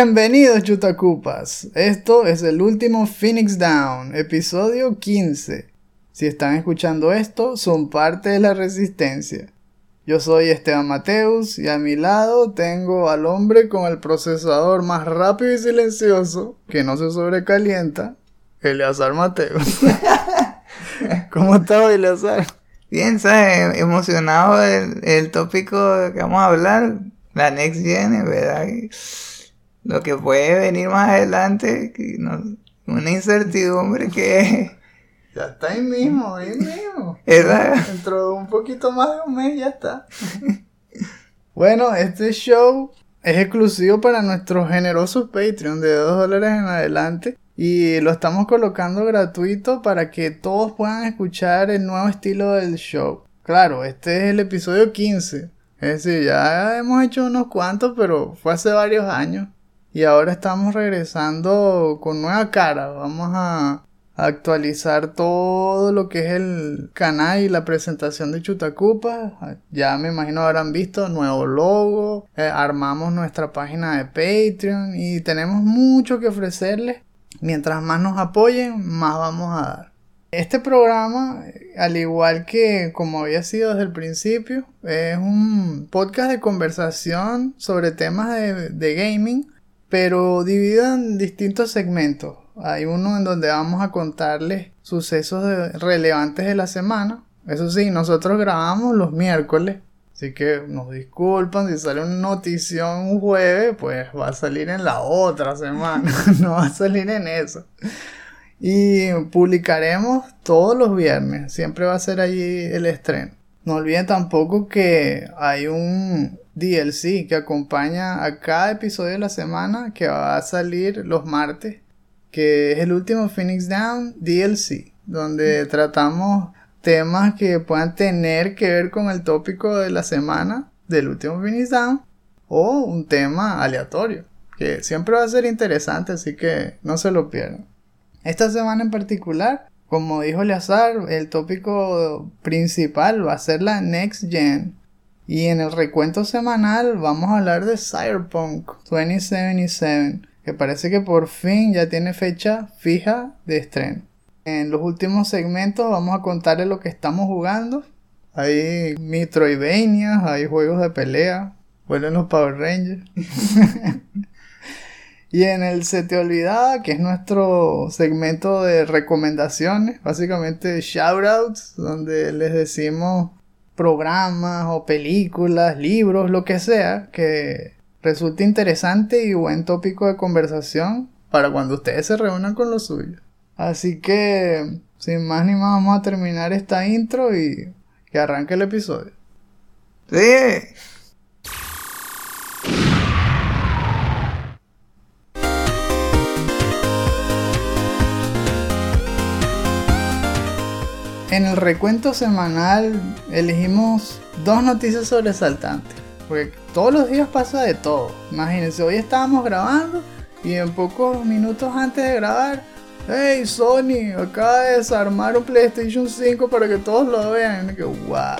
Bienvenidos chutacupas, esto es el último Phoenix Down, episodio 15. Si están escuchando esto, son parte de la resistencia. Yo soy Esteban Mateus y a mi lado tengo al hombre con el procesador más rápido y silencioso que no se sobrecalienta, Eleazar Mateus. ¿Cómo estás, Eleazar? Bien, ¿sabes? Emocionado del el tópico que vamos a hablar, la Next Gen, ¿verdad? Lo que puede venir más adelante, que no- una incertidumbre que Ya está ahí mismo, ahí mismo. ¿Verdad? Dentro de un poquito más de un mes ya está. bueno, este show es exclusivo para nuestros generosos Patreon de 2 dólares en adelante. Y lo estamos colocando gratuito para que todos puedan escuchar el nuevo estilo del show. Claro, este es el episodio 15. Es decir, ya hemos hecho unos cuantos, pero fue hace varios años. Y ahora estamos regresando con nueva cara. Vamos a actualizar todo lo que es el canal y la presentación de Chutacupa. Ya me imagino habrán visto nuevo logo, eh, armamos nuestra página de Patreon y tenemos mucho que ofrecerles. Mientras más nos apoyen, más vamos a dar. Este programa, al igual que como había sido desde el principio, es un podcast de conversación sobre temas de, de gaming, pero dividido en distintos segmentos. Hay uno en donde vamos a contarles sucesos relevantes de la semana. Eso sí, nosotros grabamos los miércoles. Así que nos disculpan si sale una notición un jueves, pues va a salir en la otra semana. no va a salir en eso. Y publicaremos todos los viernes. Siempre va a ser allí el estreno. No olviden tampoco que hay un DLC que acompaña a cada episodio de la semana que va a salir los martes. Que es el último Phoenix Down DLC. Donde tratamos temas que puedan tener que ver con el tópico de la semana del último Phoenix Down. O un tema aleatorio. Que siempre va a ser interesante, así que no se lo pierdan. Esta semana en particular, como dijo Leazar, el tópico principal va a ser la Next Gen. Y en el recuento semanal vamos a hablar de Cyberpunk 2077, que parece que por fin ya tiene fecha fija de estreno. En los últimos segmentos vamos a contarles lo que estamos jugando. Hay Metroidvania, hay juegos de pelea, vuelven los Power Rangers. Y en el Se Te Olvidaba, que es nuestro segmento de recomendaciones, básicamente shoutouts, donde les decimos programas o películas, libros, lo que sea, que resulte interesante y buen tópico de conversación para cuando ustedes se reúnan con los suyos. Así que, sin más ni más, vamos a terminar esta intro y que arranque el episodio. sí, En el recuento semanal elegimos dos noticias sobresaltantes. Porque todos los días pasa de todo. Imagínense, hoy estábamos grabando y en pocos minutos antes de grabar, hey Sony, acaba de desarmar un PlayStation 5 para que todos lo vean. Y que wow.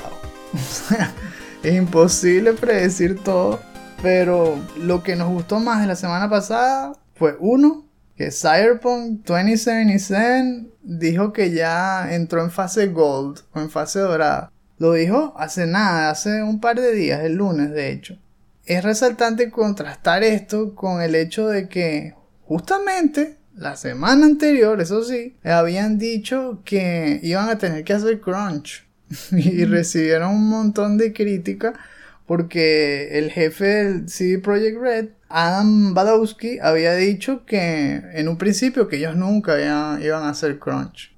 es imposible predecir todo. Pero lo que nos gustó más de la semana pasada fue uno, que Cyberpunk 2077 dijo que ya entró en fase gold o en fase dorada. Lo dijo hace nada, hace un par de días, el lunes de hecho. Es resaltante contrastar esto con el hecho de que justamente la semana anterior, eso sí, habían dicho que iban a tener que hacer crunch y recibieron un montón de crítica porque el jefe del CD Projekt Red, Adam Badowski, había dicho que en un principio que ellos nunca iban a hacer crunch.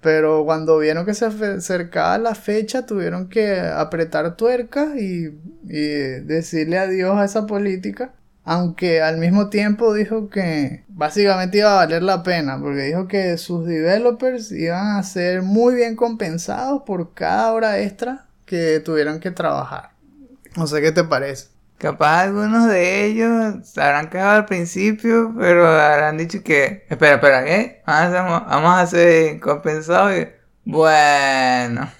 Pero cuando vieron que se acercaba la fecha, tuvieron que apretar tuercas y, y decirle adiós a esa política. Aunque al mismo tiempo dijo que básicamente iba a valer la pena, porque dijo que sus developers iban a ser muy bien compensados por cada hora extra que tuvieran que trabajar. No sé qué te parece. Capaz algunos de ellos se habrán quejado al principio, pero habrán dicho que, espera, espera, ¿qué? Vamos vamos a hacer compensado y, bueno.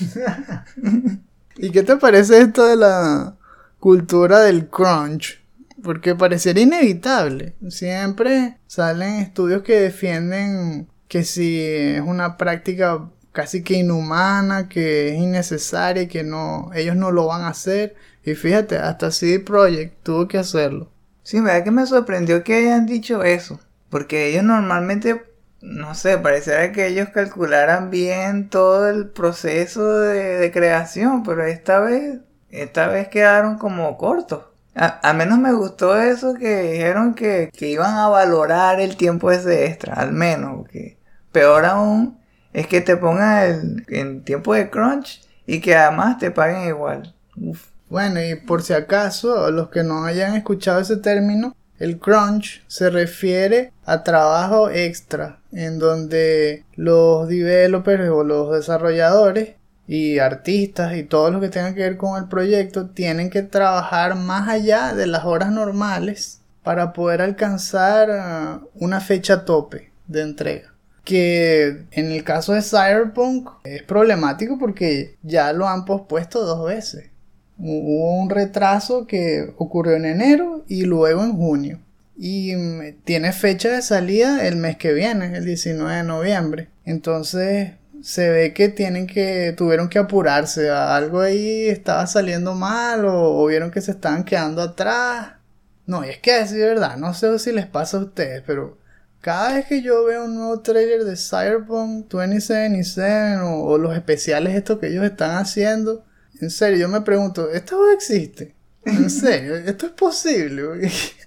¿Y qué te parece esto de la cultura del crunch? Porque pareciera inevitable. Siempre salen estudios que defienden que si es una práctica casi que inhumana, que es innecesaria que no, ellos no lo van a hacer. Y fíjate, hasta CD Projekt tuvo que hacerlo. Sí, verdad que me sorprendió que hayan dicho eso. Porque ellos normalmente, no sé, pareciera que ellos calcularan bien todo el proceso de, creación, pero esta vez, esta vez quedaron como cortos. A, menos me gustó eso que dijeron que, que, iban a valorar el tiempo ese extra, al menos. Que peor aún es que te pongan el, en tiempo de crunch y que además te paguen igual. Uf. Bueno, y por si acaso, los que no hayan escuchado ese término, el crunch se refiere a trabajo extra, en donde los developers o los desarrolladores y artistas y todos los que tengan que ver con el proyecto tienen que trabajar más allá de las horas normales para poder alcanzar uh, una fecha tope de entrega. Que en el caso de Cyberpunk es problemático porque ya lo han pospuesto dos veces. Hubo un retraso que ocurrió en enero y luego en junio. Y mm, tiene fecha de salida el mes que viene, el 19 de noviembre. Entonces se ve que tienen que tuvieron que apurarse algo ahí estaba saliendo mal o, vieron que se estaban quedando atrás no y es que es verdad no sé si les pasa a ustedes pero cada vez que yo veo un nuevo trailer de Cyberpunk 2077 o, o los especiales estos que ellos están haciendo en serio yo me pregunto esto existe en serio esto es posible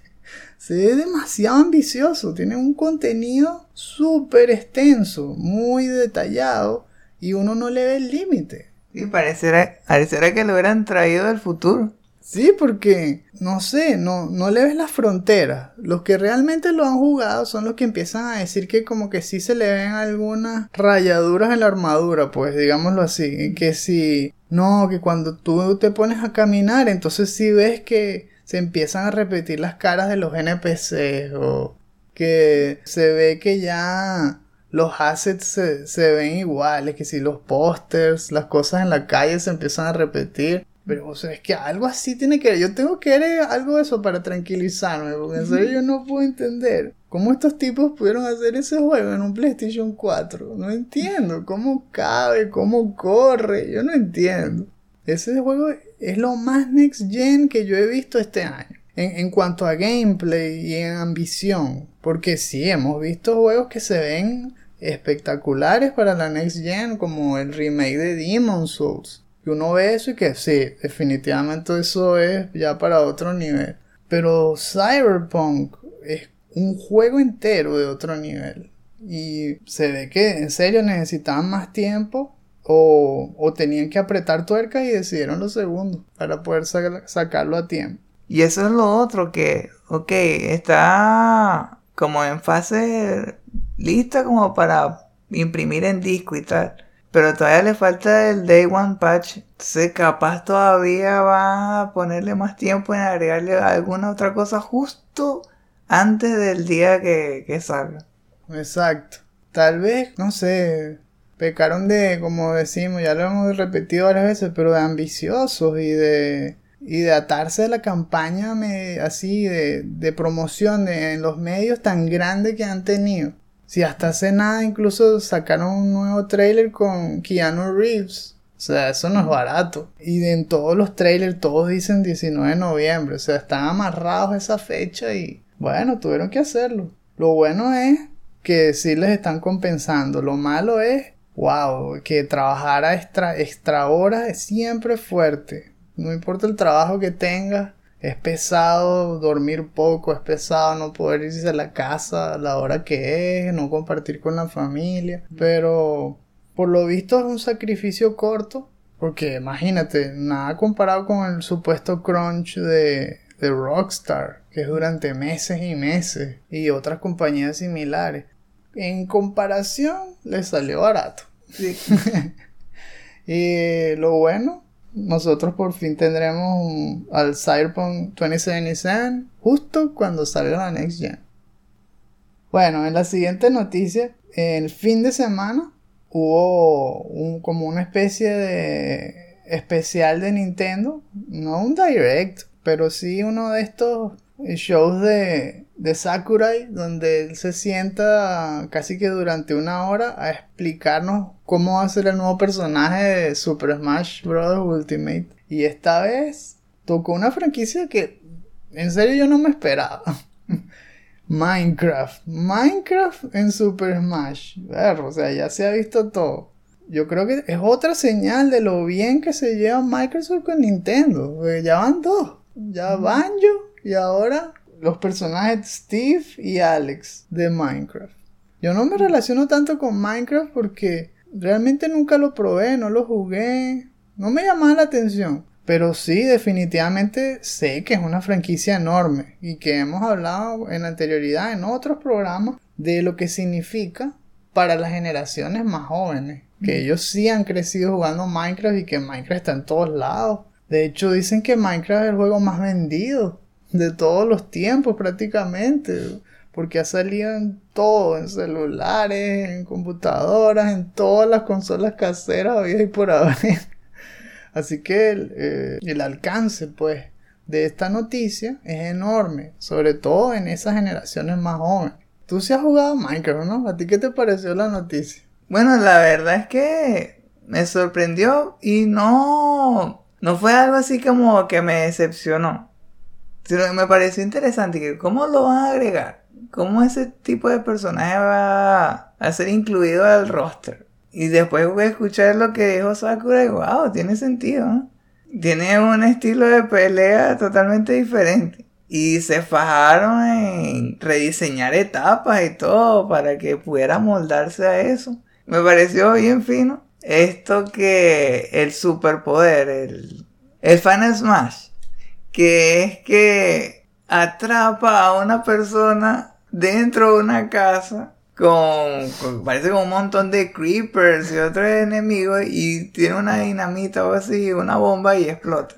se ve demasiado ambicioso, tiene un contenido súper extenso, muy detallado y uno no le ve el límite. Y pareciera, pareciera que lo hubieran traído del futuro. Sí, porque, no sé, no, no le ves las fronteras. Los que realmente lo han jugado son los que empiezan a decir que como que sí se le ven algunas rayaduras en la armadura, pues digámoslo así. Que si, no, que cuando tú te pones a caminar, entonces sí ves que se empiezan a repetir las caras de los NPCs o que se ve que ya los assets se, ven iguales, que si los pósters, las cosas en la calle se empiezan a repetir. Pero, o sea, es que algo así tiene que. Yo tengo que ver algo de eso para tranquilizarme, porque en serio yo no puedo entender cómo estos tipos pudieron hacer ese juego en un PlayStation 4. No entiendo cómo cabe, cómo corre, yo no entiendo. Ese juego es lo más next gen que yo he visto este año. En, cuanto a gameplay y en ambición. Porque sí, hemos visto juegos que se ven espectaculares para la next gen, como el remake de Demon Souls. Que uno ve eso y que sí, definitivamente eso es ya para otro nivel. Pero Cyberpunk es un juego entero de otro nivel. Y se ve que en serio necesitaban más tiempo o, tenían que apretar tuercas y decidieron lo segundo para poder sacarlo a tiempo. Y eso es lo otro que, ok, está como en fase lista como para imprimir en disco y tal. Pero todavía le falta el Day One Patch. Entonces capaz todavía va a ponerle más tiempo en agregarle alguna otra cosa justo antes del día que, que salga. Exacto. Tal vez, no sé, pecaron de, como decimos, ya lo hemos repetido varias veces, pero de ambiciosos y de, y de atarse a la campaña así de, de promoción en los medios tan grande que han tenido. Si hasta hace nada incluso sacaron un nuevo trailer con Keanu Reeves. O sea, eso no es barato. Y en todos los trailers todos dicen 19 de noviembre. O sea, están amarrados a esa fecha y bueno, tuvieron que hacerlo. Lo bueno es que sí les están compensando. Lo malo es wow, que trabajar a extra, extra horas es siempre fuerte. No importa el trabajo que tengas, es pesado dormir poco, es pesado no poder irse a la casa a la hora que es, no compartir con la familia. Pero por lo visto es un sacrificio corto, porque imagínate, nada comparado con el supuesto crunch de, de Rockstar, que es durante meses y meses, y otras compañías similares. En comparación, le salió barato. y lo bueno nosotros por fin tendremos un- al Cyberpunk 2077 justo cuando salga la Next Gen. Bueno, en la siguiente noticia, el fin de semana hubo un, como una especie de especial de Nintendo, no un direct, pero sí uno de estos shows de, de Sakurai donde él se sienta casi que durante una hora a explicarnos cómo va a ser el nuevo personaje de Super Smash Bros. Ultimate. Y esta vez tocó una franquicia que en serio yo no me esperaba. Minecraft. Minecraft en Super Smash. Ver, o sea, ya se ha visto todo. Yo creo que es otra señal de lo bien que se lleva Microsoft con Nintendo. Ya van dos. Ya Banjo y ahora los personajes Steve y Alex de Minecraft. Yo no me relaciono tanto con Minecraft porque realmente nunca lo probé, no lo jugué. No me llamaba la atención. Pero sí, definitivamente sé que es una franquicia enorme y que hemos hablado en anterioridad en otros programas de lo que significa para las generaciones más jóvenes. Que ellos sí han crecido jugando Minecraft y que Minecraft está en todos lados. De hecho, dicen que Minecraft es el juego más vendido de todos los tiempos prácticamente. Porque ha salido en todo, en celulares, en computadoras, en todas las consolas caseras habidas y por haber. Así que el, eh, el alcance, pues, de esta noticia es enorme, sobre todo en esas generaciones más jóvenes. Tú sí has jugado Minecraft, ¿no? ¿A ti qué te pareció la noticia? Bueno, la verdad es que me sorprendió y no, no fue algo así como que me decepcionó. Me pareció interesante que cómo lo van a agregar, cómo ese tipo de personaje va a ser incluido al roster. Y después voy a escuchar lo que dijo Sakura y wow, tiene sentido. ¿no? Tiene un estilo de pelea totalmente diferente. Y se fajaron en rediseñar etapas y todo para que pudiera moldarse a eso. Me pareció bien fino. Esto que el superpoder, el, el Final Smash, que es que atrapa a una persona dentro de una casa con, con- parece como un montón de creepers y otros enemigos y tiene una dinamita o así, una bomba y explota.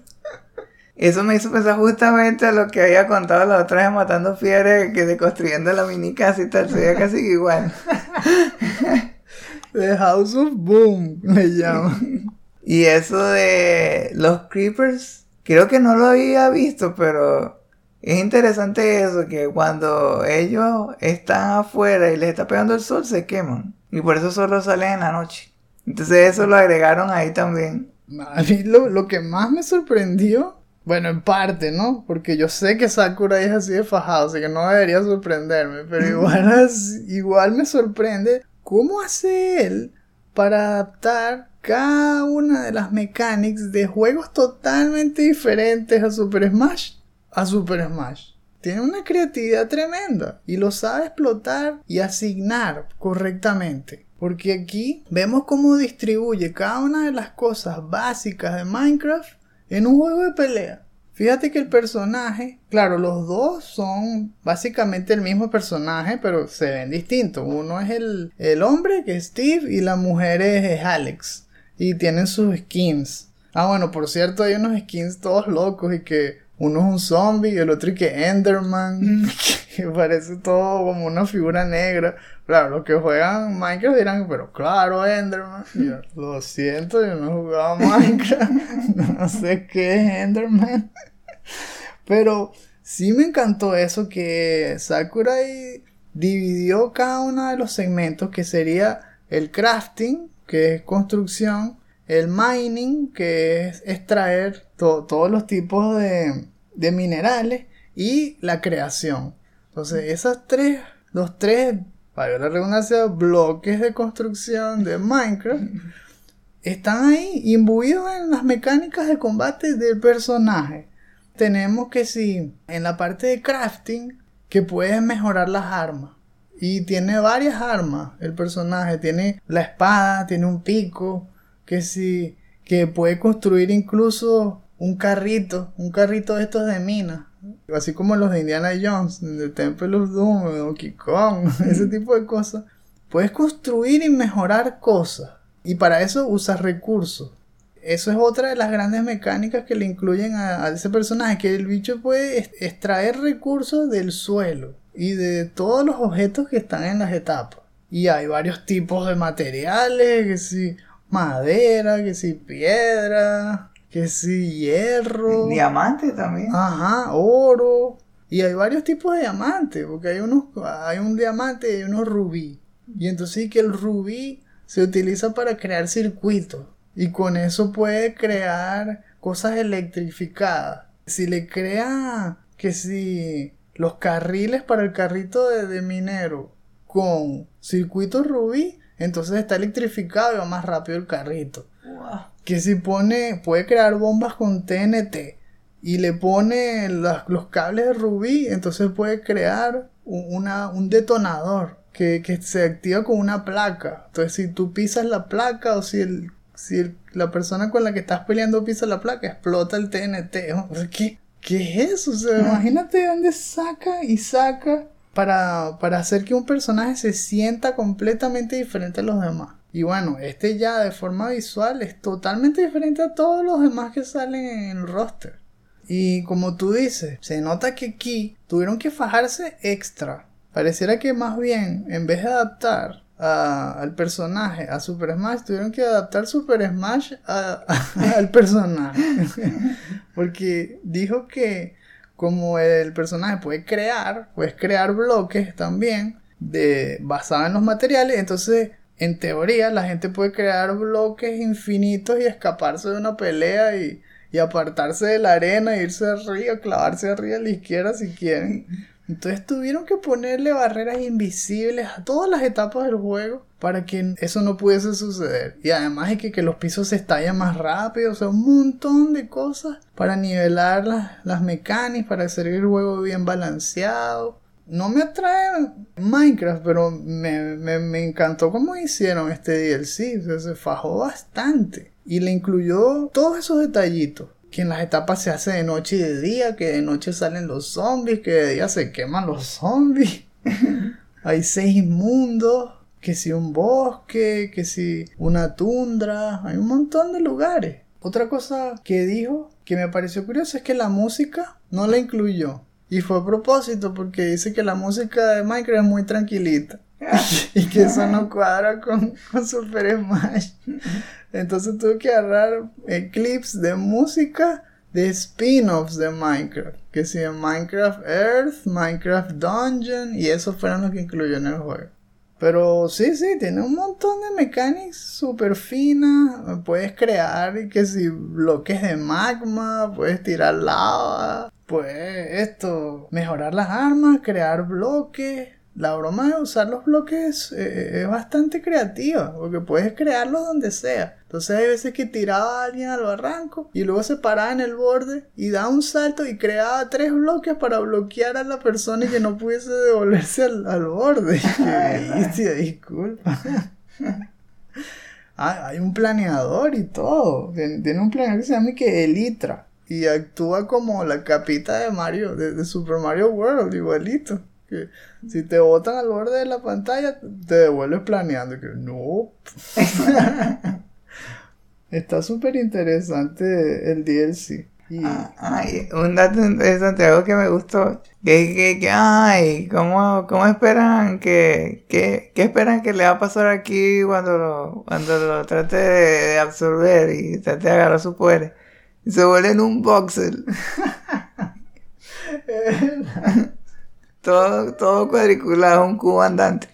Eso me hizo pensar justamente a lo que había contado la otra vez matando fieres que de construyendo la mini casa y tal, se veía casi igual. The House of Boom le llaman. Y eso de los creepers, creo que no lo había visto, pero es interesante eso, que cuando ellos están afuera y les está pegando el sol, se queman. Y por eso solo salen en la noche. Entonces eso lo agregaron ahí también. A mí lo, lo que más me sorprendió, bueno, en parte, ¿no? Porque yo sé que Sakura es así de fajado, así que no debería sorprenderme, pero igual, igual me sorprende cómo hace él para adaptar cada una de las mechanics de juegos totalmente diferentes a Super Smash a Super Smash. Tiene una creatividad tremenda y lo sabe explotar y asignar correctamente. Porque aquí vemos cómo distribuye cada una de las cosas básicas de Minecraft en un juego de pelea. Fíjate que el personaje, claro, los dos son básicamente el mismo personaje, pero se ven distintos. Uno es el, el hombre, que es Steve, y la mujer es, es Alex. Y tienen sus skins. Ah, bueno, por cierto, hay unos skins todos locos y que uno es un zombie y el otro y que Enderman, que parece todo como una figura negra. Claro, los que juegan Minecraft dirán, pero claro, Enderman. Yo, lo siento, yo no he jugado Minecraft, no sé qué es Enderman. Pero sí me encantó eso que Sakurai dividió cada uno de los segmentos que sería el crafting, que es construcción, el mining, que es extraer to- todos los tipos de, de minerales, y la creación. Entonces, esas tres, los tres, para la redundancia, bloques de construcción de Minecraft, están ahí imbuidos en las mecánicas de combate del personaje. Tenemos que si en la parte de crafting que puedes mejorar las armas. Y tiene varias armas el personaje. Tiene la espada, tiene un pico. Que si que puede construir incluso un carrito. Un carrito de estos de mina. Así como los de Indiana Jones, de Temple of Doom, de Donkey Kong, ese tipo de cosas. Puedes construir y mejorar cosas. Y para eso usas recursos. eso es otra de las grandes mecánicas que le incluyen a, a ese personaje, que el bicho puede extraer recursos del suelo y de todos los objetos que están en las etapas. Y hay varios tipos de materiales, que si madera, que si piedra, que si hierro. Diamante también. Ajá, oro. Y hay varios tipos de diamantes, porque hay unos, hay un diamante y hay unos rubí. Y entonces que el rubí se utiliza para crear circuitos. Y con eso puede crear cosas electrificadas. Si le crea que si los carriles para el carrito de, de minero con circuitos rubí, entonces está electrificado y va más rápido el carrito Wow. que si pone, puede crear bombas con TNT y le pone las- los cables de rubí, entonces puede crear un, una- un detonador que, que se activa con una placa. Entonces si tú pisas la placa o si, el, si el- la persona con la que estás peleando pisa la placa, explota el TNT. ¿qué, ¿Qué es? O sea, imagínate de dónde saca y saca para, para hacer que un personaje se sienta completamente diferente a los demás. Y bueno, este ya de forma visual es totalmente diferente a todos los demás que salen en el roster. Y como tú dices, se nota que aquí tuvieron que fajarse extra. Pareciera que más bien, en vez de adaptar a- al personaje a Super Smash, tuvieron que adaptar Super Smash al personaje. Porque dijo que como el personaje puede crear, puedes crear bloques también de basado en los materiales, entonces en teoría la gente puede crear bloques infinitos y escaparse de una pelea y, y apartarse de la arena, irse arriba, clavarse arriba a la izquierda si quieren. Entonces tuvieron que ponerle barreras invisibles a todas las etapas del juego para que eso no pudiese suceder. Y además es que, que los pisos se estallan más rápido, o sea, un montón de cosas para nivelar las, las mecánicas, para hacer el juego bien balanceado. No me atrae Minecraft, pero me, me, me encantó cómo hicieron este DLC. O sea, se fajó bastante. Y le incluyó todos esos detallitos. Que en las etapas se hace de noche y de día, que de noche salen los zombies, que de día se queman los zombies. Hay seis mundos, que si un bosque, que si una tundra, hay un montón de lugares. Otra cosa que dijo que me pareció curioso es que la música no la incluyó. Y fue a propósito porque dice que la música de Minecraft es muy tranquilita. y que eso no cuadra con, con Super Smash. Entonces tuve que agarrar eh, clips de música de spin-offs de Minecraft. Que si Minecraft Earth, Minecraft Dungeon, y eso fueron los que incluyó en el juego. Pero sí, sí, tiene un montón de mecánicas súper finas. Puedes crear que si bloques de magma, puedes tirar lava, puedes esto, mejorar las armas, crear bloques. La broma de usar los bloques eh, es bastante creativa, porque puedes crearlos donde sea. Entonces hay veces que tiraba a alguien al barranco y luego se paraba en el borde y daba un salto y creaba tres bloques para bloquear a la persona y que no pudiese devolverse al, al borde. Bestia, disculpa. Ah, hay un planeador y todo. Tiene, tiene un planeador que se llama que Elitra. Y actúa como la capita de Mario, de, de Super Mario World, igualito. Que si te botan al borde de la pantalla, te devuelves planeando. Que no. Está súper interesante el DLC. Y, Ah, Ay, un dato interesante, algo que me gustó, que, que, que ay, ¿cómo, cómo esperan que, que, qué esperan que le va a pasar aquí cuando lo, cuando lo trate de, de absorber y trate de agarrar su poder? Y se vuelve en un voxel. todo, todo cuadriculado, un cubo andante.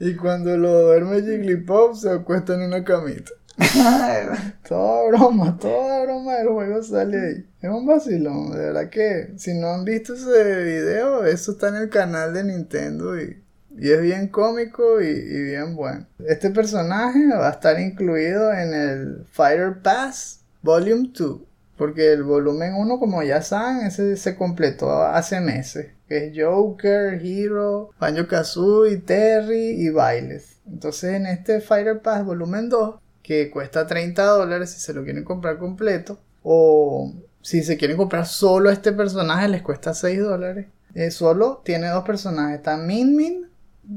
y cuando lo duerme Jigglypuff, se acuesta en una camita. Toda broma, toda broma del juego sale ahí. Es un vacilón, de verdad que si no han visto ese video, eso está en el canal de Nintendo y, y es bien cómico y, y bien bueno. Este personaje va a estar incluido en el Fighter Pass Volume 2, porque el volumen 1, como ya saben, ese se completó hace meses. Que es Joker, Hero, Banjo Kazooie, Terry y Bailes. Entonces en este Fighter Pass volumen 2 que cuesta 30 dólares si se lo quieren comprar completo. O si se quieren comprar solo este personaje les cuesta 6 dólares. Eh, solo tiene dos personajes. Está Min Min,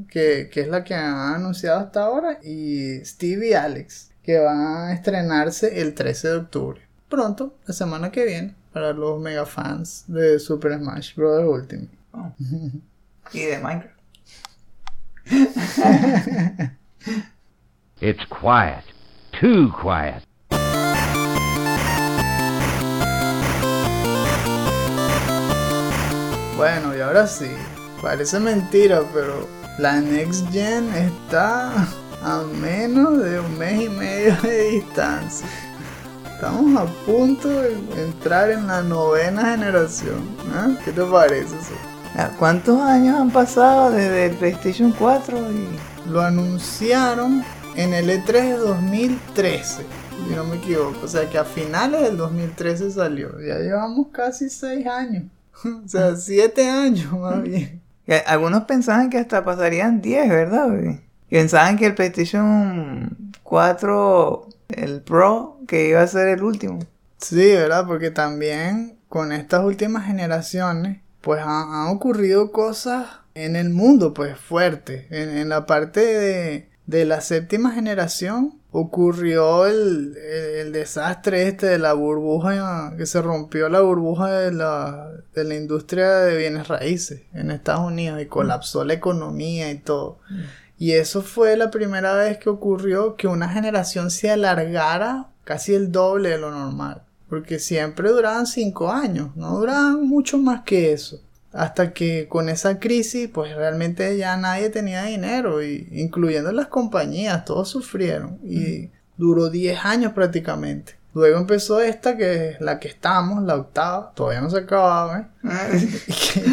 que, que es la que han anunciado hasta ahora, y Steve y Alex. Que van a estrenarse el 13 de octubre. Pronto, la semana que viene, para los mega fans de Super Smash Bros. Ultimate. Oh. y de Minecraft. It's quiet. Too quiet. Bueno, y ahora sí, parece mentira, pero la Next Gen está a menos de un mes y medio de distancia. Estamos a punto de entrar en la novena generación. ¿eh? ¿Qué te parece eso? Ah, ¿Cuántos años han pasado desde el PlayStation 4? Y... Lo anunciaron en el E3 de 2013, si no me equivoco. O sea que a finales del 2013 salió. Ya llevamos casi 6 años. o sea, 7 años más bien. Algunos pensaban que hasta pasarían 10, ¿verdad? güey? Pensaban que el PlayStation 4, el Pro, que iba a ser el último. Sí, ¿verdad? Porque también con estas últimas generaciones, pues han, han ocurrido cosas en el mundo, pues fuertes. En, en la parte de, de la séptima generación ocurrió el, el- el desastre este de la burbuja, que se rompió la burbuja de la, de la industria de bienes raíces en Estados Unidos y colapsó la economía y todo. Y eso fue la primera vez que ocurrió que una generación se alargara casi el doble de lo normal. Porque siempre duraban cinco años, no duraban mucho más que eso. Hasta que con esa crisis, pues realmente ya nadie tenía dinero, y, incluyendo las compañías, todos sufrieron. Y duró 10 años prácticamente. Luego empezó esta, que es la que estamos, la octava, todavía no se acababa, ¿eh? que,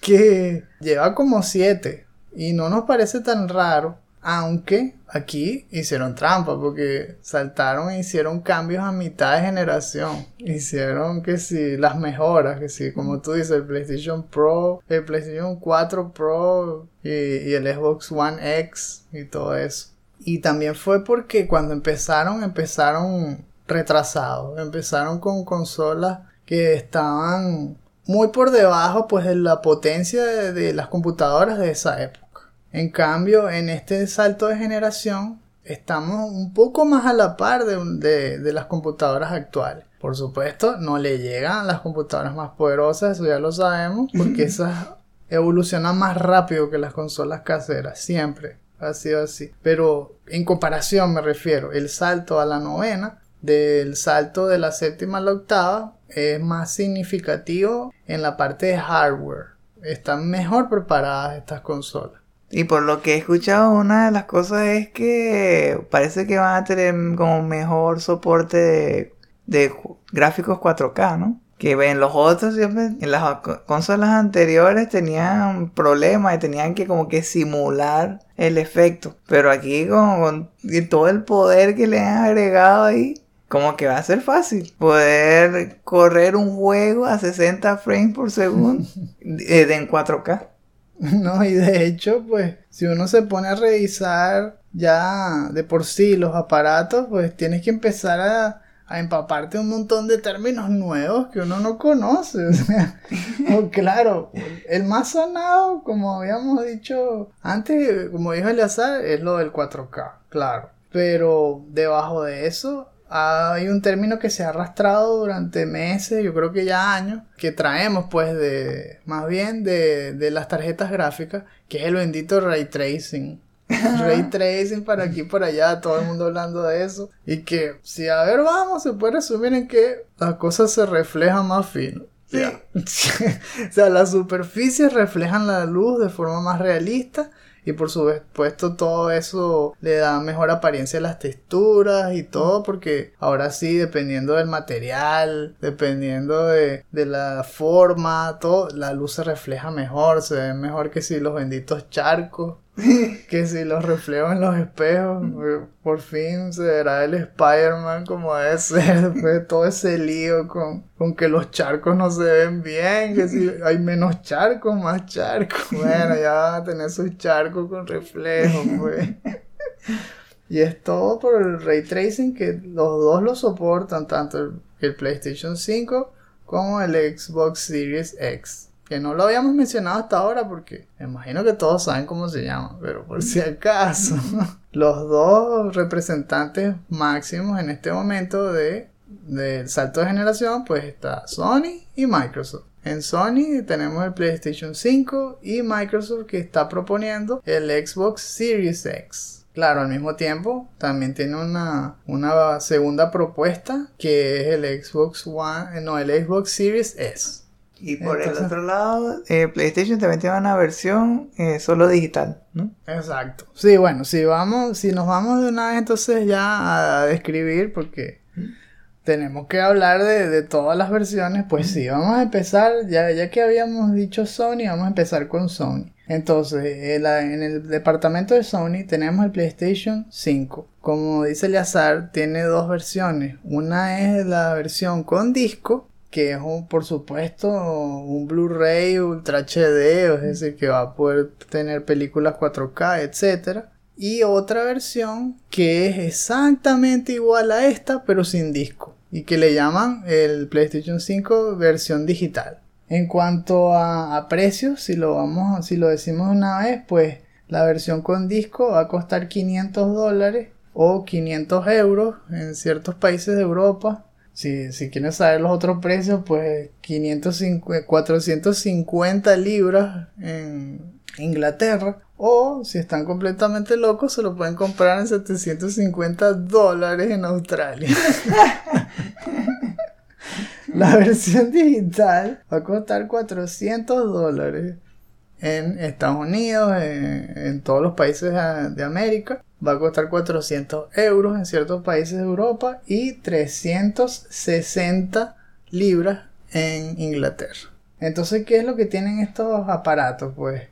que lleva como siete y no nos parece tan raro, aunque aquí hicieron trampa porque saltaron e hicieron cambios a mitad de generación. Hicieron que si las mejoras, que si como tú dices, el PlayStation Pro, el PlayStation 4 Pro y, y el Xbox One X y todo eso. Y también fue porque cuando empezaron, empezaron retrasados, empezaron con consolas que estaban muy por debajo pues de la potencia de, de las computadoras de esa época. En cambio, en este salto de generación estamos un poco más a la par de, de- de las computadoras actuales. Por supuesto, no le llegan las computadoras más poderosas, eso ya lo sabemos, porque esas evolucionan más rápido que las consolas caseras, siempre ha sido así. Pero en comparación me refiero, el salto a la novena, del salto de la séptima a la octava, es más significativo en la parte de hardware. Están mejor preparadas estas consolas. Y por lo que he escuchado, una de las cosas es que parece que van a tener como mejor soporte de, gráficos 4K, ¿no? Que en los otros siempre, en las co- consolas anteriores tenían problemas y tenían que como que simular el efecto. Pero aquí con, con todo el poder que le han agregado ahí, como que va a ser fácil poder correr un juego a 60 frames por segundo eh, en 4K. No, y de hecho, pues, si uno se pone a revisar ya de por sí los aparatos, pues tienes que empezar a, a empaparte un montón de términos nuevos que uno no conoce. O sea, o claro, el más sonado, como habíamos dicho antes, como dijo Eleazar, es lo del 4K, claro. Pero debajo de eso hay un término que se ha arrastrado durante meses, yo creo que ya años, que traemos pues de, más bien de, de las tarjetas gráficas, que es el bendito ray tracing. Ray tracing para aquí y para allá, todo el mundo hablando de eso. Y que, si a ver, vamos, se puede resumir en que las cosas se reflejan más fino. Sí. O sea, las superficies reflejan la luz de forma más realista y por supuesto todo eso le da mejor apariencia a las texturas y todo porque ahora sí, dependiendo del material, dependiendo de, de la forma, todo, la luz se refleja mejor, se ve mejor que si los benditos charcos. Que si los reflejos en los espejos, eh, por fin se verá el Spider-Man como debe ser, después de todo ese lío con, con que los charcos no se ven bien, que si hay menos charcos, más charcos. Bueno, ya van a tener sus charcos con reflejos, pues. Y es todo por el ray tracing que los dos lo soportan, tanto el, el PlayStation 5 como el Xbox Series X. que no lo habíamos mencionado hasta ahora porque imagino que todos saben cómo se llama, pero por si acaso, los dos representantes máximos en este momento de del salto de generación, pues está Sony y Microsoft. En Sony tenemos el PlayStation 5 y Microsoft que está proponiendo el Xbox Series X. Claro, al mismo tiempo también tiene una, una segunda propuesta que es el Xbox One, eh, no, el Xbox Series S. Y por el otro lado, eh, PlayStation también tiene una versión eh, solo digital, ¿no? Exacto. Sí, bueno, si vamos, si nos vamos de una vez entonces ya a describir, porque tenemos que hablar de, de todas las versiones, pues sí, vamos a empezar, ya, ya que habíamos dicho Sony, vamos a empezar con Sony. Entonces, en, la- en el departamento de Sony tenemos el PlayStation 5. Como dice Eleazar, tiene dos versiones. Una es la versión con disco, que es un, por supuesto un Blu-ray Ultra HD, es decir, que va a poder tener películas 4K, etcétera. Y otra versión que es exactamente igual a esta, pero sin disco. Y que le llaman el PlayStation 5 versión digital. En cuanto a, a precios, si lo vamos, si lo decimos una vez, pues la versión con disco va a costar 500 dólares o 500 euros en ciertos países de Europa. Si, si quieren saber los otros precios, pues 550, 450 libras en Inglaterra. O si están completamente locos, se lo pueden comprar en 750 dólares en Australia. La versión digital va a costar 400 dólares en Estados Unidos, en, en todos los países de América. Va a costar 400 euros en ciertos países de Europa y 360 libras en Inglaterra. Entonces, ¿qué es lo que tienen estos aparatos? Pues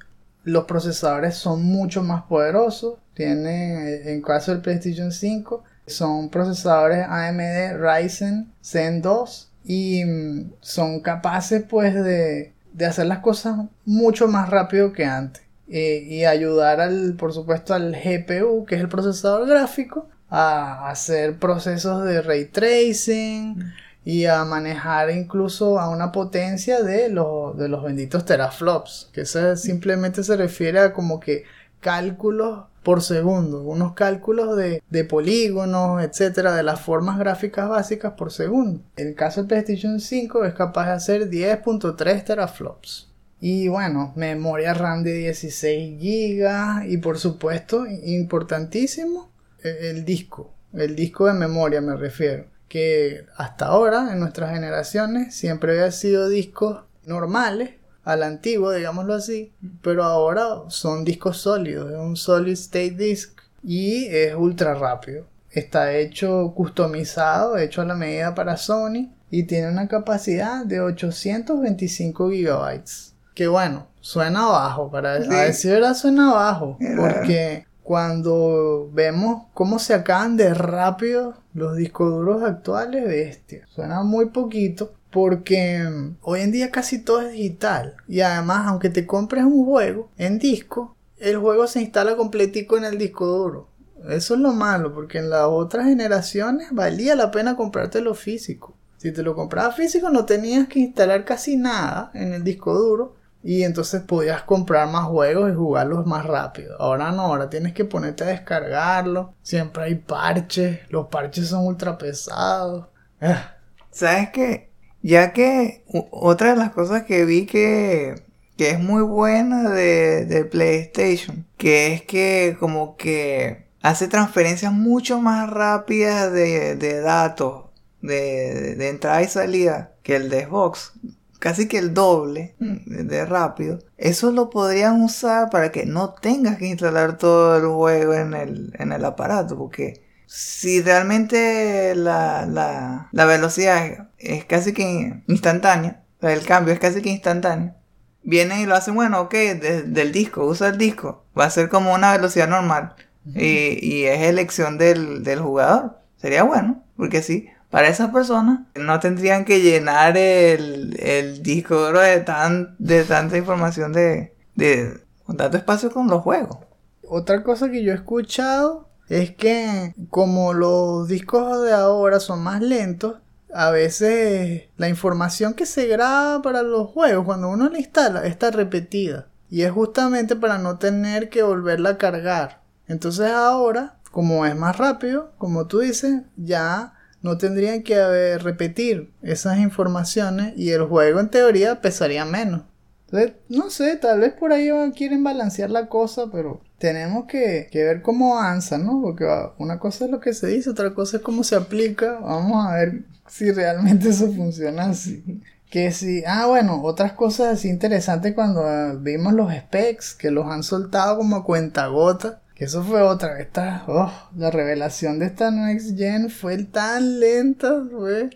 los procesadores son mucho más poderosos. Tienen, en caso del PlayStation 5, son procesadores AMD Ryzen Zen 2 y mm, son capaces pues de, de hacer las cosas mucho más rápido que antes. Eh, y ayudar al, por supuesto, al GPU, que es el procesador gráfico, a hacer procesos de ray tracing y a manejar incluso a una potencia de los, de los benditos teraflops, que eso simplemente se refiere a como que cálculos por segundo, unos cálculos de, de polígonos, etcétera, de las formas gráficas básicas por segundo. El caso del PlayStation 5 es capaz de hacer 10.3 teraflops. Y bueno, memoria RAM de 16 GB y por supuesto, importantísimo, e- el disco, el disco de memoria me refiero, que hasta ahora en nuestras generaciones siempre había sido discos normales, al antiguo, digámoslo así, pero ahora son discos sólidos, es un solid state disc y es ultra rápido. Está hecho customizado, hecho a la medida para Sony y tiene una capacidad de 825 gigabytes. Que bueno, suena bajo, para Sí. a decir verdad suena bajo, porque cuando vemos cómo se acaban de rápido los discos duros actuales, bestia, suena muy poquito. Porque mm, hoy en día casi todo es digital. Y además, aunque te compres un juego en disco, el juego se instala completico en el disco duro. Eso es lo malo, porque en las otras generaciones valía la pena comprártelo físico. Si te lo comprabas físico no tenías que instalar casi nada en el disco duro y entonces podías comprar más juegos y jugarlos más rápido. Ahora no, ahora tienes que ponerte a descargarlo. Siempre hay parches, los parches son ultra pesados. Ah, ¿Sabes qué? Ya que otra de las cosas que vi que, que es muy buena de, de PlayStation, que es que como que hace transferencias mucho más rápidas de, de datos, de, de entrada y salida, que el de Xbox. Casi que el doble de, de rápido. Eso lo podrían usar para que no tengas que instalar todo el juego en el, en el aparato, porque si realmente la, la, la velocidad es casi que instantánea, o sea, el cambio es casi que instantáneo, vienen y lo hacen, bueno, ok, de- del disco, usa el disco, va a ser como una velocidad normal y, y es elección del, del jugador, sería bueno, porque sí, para esas personas no tendrían que llenar el, el disco duro de, tan, de tanta información de, de con tanto espacio con los juegos. Otra cosa que yo he escuchado es que como los discos de ahora son más lentos, a veces la información que se graba para los juegos, cuando uno la instala, está repetida. Y es justamente para no tener que volverla a cargar. Entonces ahora, como es más rápido, como tú dices, ya no tendrían que haber- repetir esas informaciones y el juego en teoría pesaría menos. Entonces, no sé, tal vez por ahí quieren balancear la cosa, pero tenemos que, ver cómo avanza, ¿no? Porque ah, una cosa es lo que se dice, otra cosa es cómo se aplica. Vamos a ver si realmente eso funciona así. Que si, ah, bueno, otras cosas así interesantes cuando ah, vimos los specs, que los han soltado como a cuentagota. Eso fue otra, esta, oh, la revelación de esta Next Gen fue tan lenta, fue,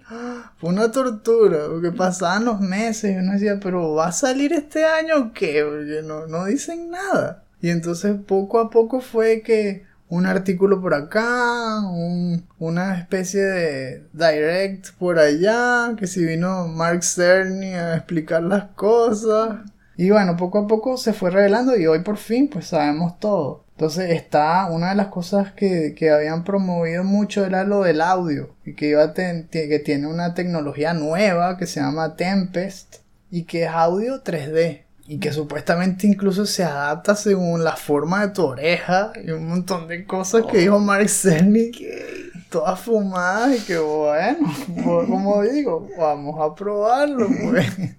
fue una tortura, porque pasaban los meses y uno decía, pero ¿va a salir este año o qué? Porque no, no dicen nada. Y entonces poco a poco fue que un artículo por acá, un- una especie de direct por allá, que si vino Mark Cerny a explicar las cosas. Y bueno, poco a poco se fue revelando y hoy por fin pues sabemos todo. Entonces está una de las cosas que, que habían promovido mucho era lo del audio y que iba a ten- que tiene una tecnología nueva que se llama Tempest y que es audio 3D y que supuestamente incluso se adapta según la forma de tu oreja y un montón de cosas que dijo Mark Cerny todas fumadas y que bueno, pues, como digo, vamos a probarlo pues.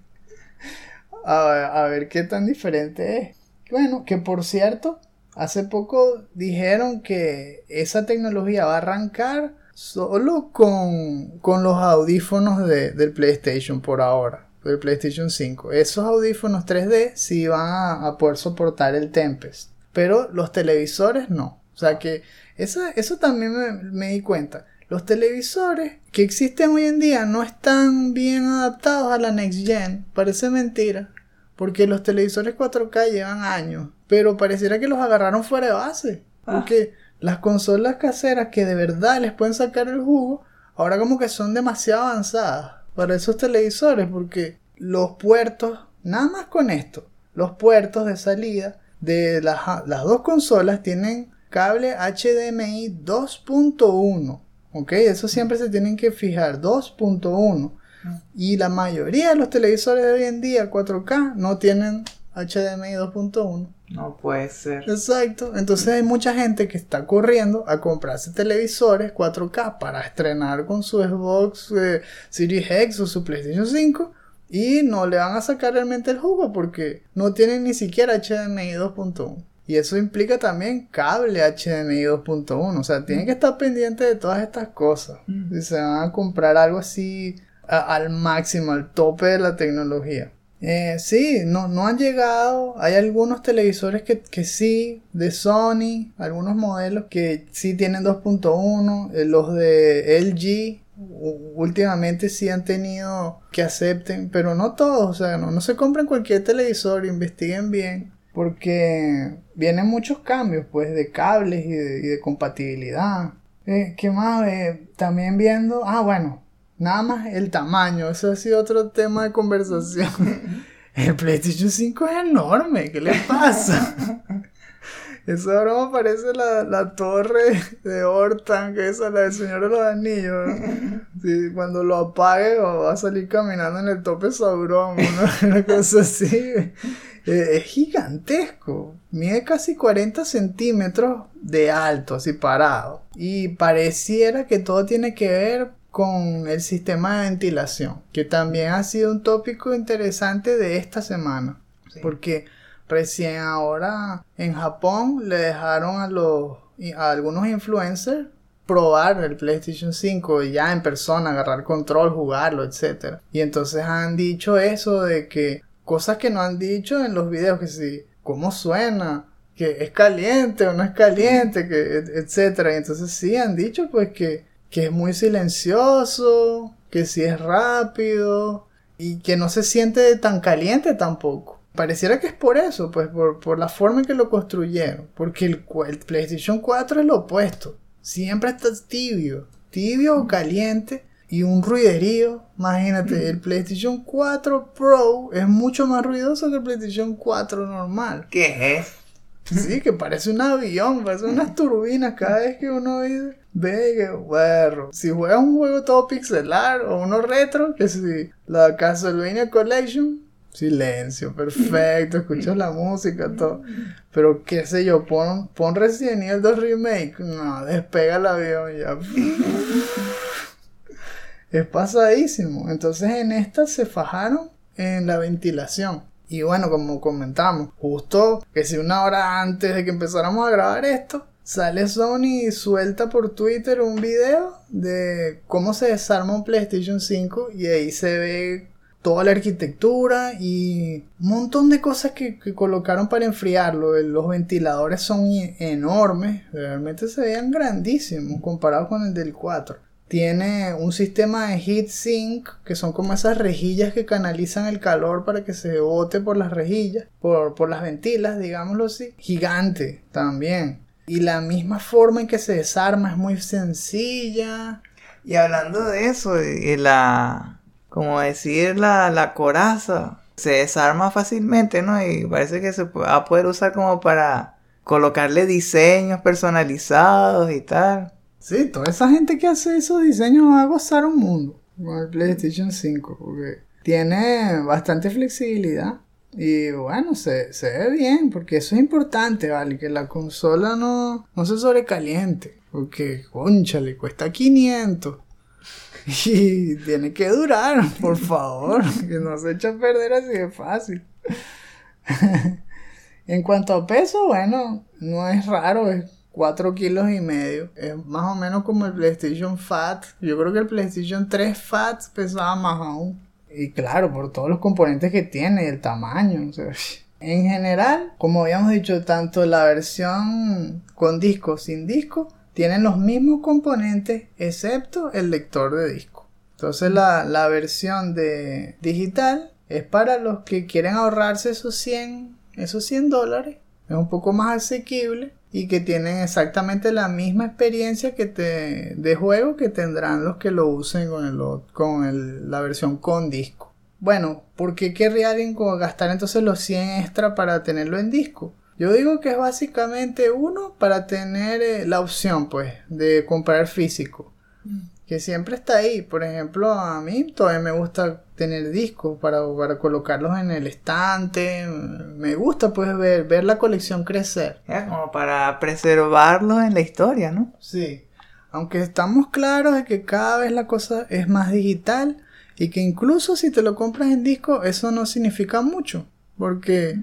A ver, a ver qué tan diferente es. Bueno, que por cierto, hace poco dijeron que esa tecnología va a arrancar solo con, con los audífonos de- del PlayStation por ahora, del PlayStation 5. Esos audífonos 3D sí van a, poder soportar el Tempest, pero los televisores no. O sea que eso, eso también me, me di cuenta. Los televisores que existen hoy en día no están bien adaptados a la Next Gen. Parece mentira. Porque los televisores 4K llevan años. Pero pareciera que los agarraron fuera de base. Porque las consolas caseras que de verdad les pueden sacar el jugo, ahora como que son demasiado avanzadas para esos televisores. Porque los puertos, nada más con esto, los puertos de salida de las, las dos consolas tienen cable HDMI 2.1. Ok, eso siempre se tienen que fijar, 2.1. Y la mayoría de los televisores de hoy en día 4K no tienen HDMI 2.1. No puede ser. Exacto. Entonces hay mucha gente que está corriendo a comprarse televisores 4K para estrenar con su Xbox eh, Series X o su PlayStation 5 y no le van a sacar realmente el jugo porque no tienen ni siquiera HDMI 2.1. Y eso implica también cable HDMI 2.1. O sea, tienen que estar pendientes de todas estas cosas. Si se van a comprar algo así a- al máximo, al tope de la tecnología. Eh, sí, no, no han llegado. Hay algunos televisores que, que sí, de Sony, algunos modelos que sí tienen 2.1. eh, los de LG últimamente sí han tenido que acepten, pero no todos. O sea, no, no se compren cualquier televisor, investiguen bien. Porque vienen muchos cambios, pues, de cables y de, y de compatibilidad. Eh, ¿Qué más? Eh, también viendo. Ah, bueno, nada más el tamaño. Eso ha sido otro tema de conversación. El PlayStation 5 es enorme. ¿Qué le pasa? Esa broma parece la, la torre de Hortan, que es la del Señor de los Anillos. ¿no? Sí, cuando lo apague va a salir caminando en el tope Sauron, ¿no? una cosa así. Eh, es gigantesco. Mide casi 40 centímetros de alto, así parado. Y pareciera que todo tiene que ver con el sistema de ventilación, que también ha sido un tópico interesante de esta semana. Sí. Porque recién ahora en Japón le dejaron a los a algunos influencers probar el PlayStation 5 y ya en persona agarrar control, jugarlo, etcétera. Y entonces han dicho eso de que cosas que no han dicho en los videos que si cómo suena, que es caliente o no es caliente, que et- etcétera. Y entonces sí han dicho pues que que es muy silencioso, que sí es rápido y que no se siente tan caliente tampoco. Pareciera que es por eso, pues por, por la forma en que lo construyeron. Porque el, el PlayStation 4 es lo opuesto. Siempre está tibio. Tibio o caliente. Y un ruiderío. Imagínate, el PlayStation 4 Pro es mucho más ruidoso que el PlayStation 4 normal. ¿Qué es? Sí, que parece un avión, parece unas turbinas cada vez que uno dice. Ve, bueno, si juegas un juego todo pixelar o uno retro, que si la Castlevania Collection, silencio, perfecto, escuchas la música, todo. Pero qué sé yo, pon, pon Resident Evil 2 Remake, no, despega el avión ya. Es pasadísimo. Entonces en esta se fajaron en la ventilación. Y bueno, como comentamos, justo que si una hora antes de que empezáramos a grabar esto, sale Sony y suelta por Twitter un video de cómo se desarma un PlayStation 5 y ahí se ve toda la arquitectura y un montón de cosas que, que colocaron para enfriarlo. Los ventiladores son enormes, realmente se veían grandísimos comparados con el del 4. Tiene un sistema de heat sink, que son como esas rejillas que canalizan el calor para que se bote por las rejillas, por, por las ventilas, digámoslo así. Gigante también. Y la misma forma en que se desarma es muy sencilla. Y hablando de eso, y la, como decir, la, la coraza se desarma fácilmente, ¿no? Y parece que se va a poder usar como para colocarle diseños personalizados y tal. Sí, toda esa gente que hace esos diseños va a gozar un mundo con el PlayStation 5, porque tiene bastante flexibilidad. Y bueno, se, se ve bien, porque eso es importante, ¿vale? Que la consola no, no se sobrecaliente, porque, concha, le cuesta 500. Y tiene que durar, por favor, que no se echa a perder así de fácil. en cuanto a peso, bueno, no es raro, es 4 kilos y medio. Es más o menos como el PlayStation Fat. Yo creo que el PlayStation 3 Fat pesaba más aún. Y claro, por todos los componentes que tiene el tamaño. en general, como habíamos dicho, tanto la versión con disco sin disco tienen los mismos componentes excepto el lector de disco. Entonces la, la versión de digital es para los que quieren ahorrarse esos 100, esos 100 dólares. Es un poco más asequible y que tienen exactamente la misma experiencia que te, de juego que tendrán los que lo usen con, el, con el- la versión con disco. Bueno, ¿por qué querría alguien gastar entonces los 100 extra para tenerlo en disco? Yo digo que es básicamente uno para tener eh, la opción pues de comprar físico que siempre está ahí. Por ejemplo, a mí todavía me gusta tener discos para, para colocarlos en el estante. Me gusta pues ver, ver la colección crecer. Como para preservarlos en la historia, ¿no? Sí. Aunque estamos claros de que cada vez la cosa es más digital y que incluso si te lo compras en disco eso no significa mucho. Porque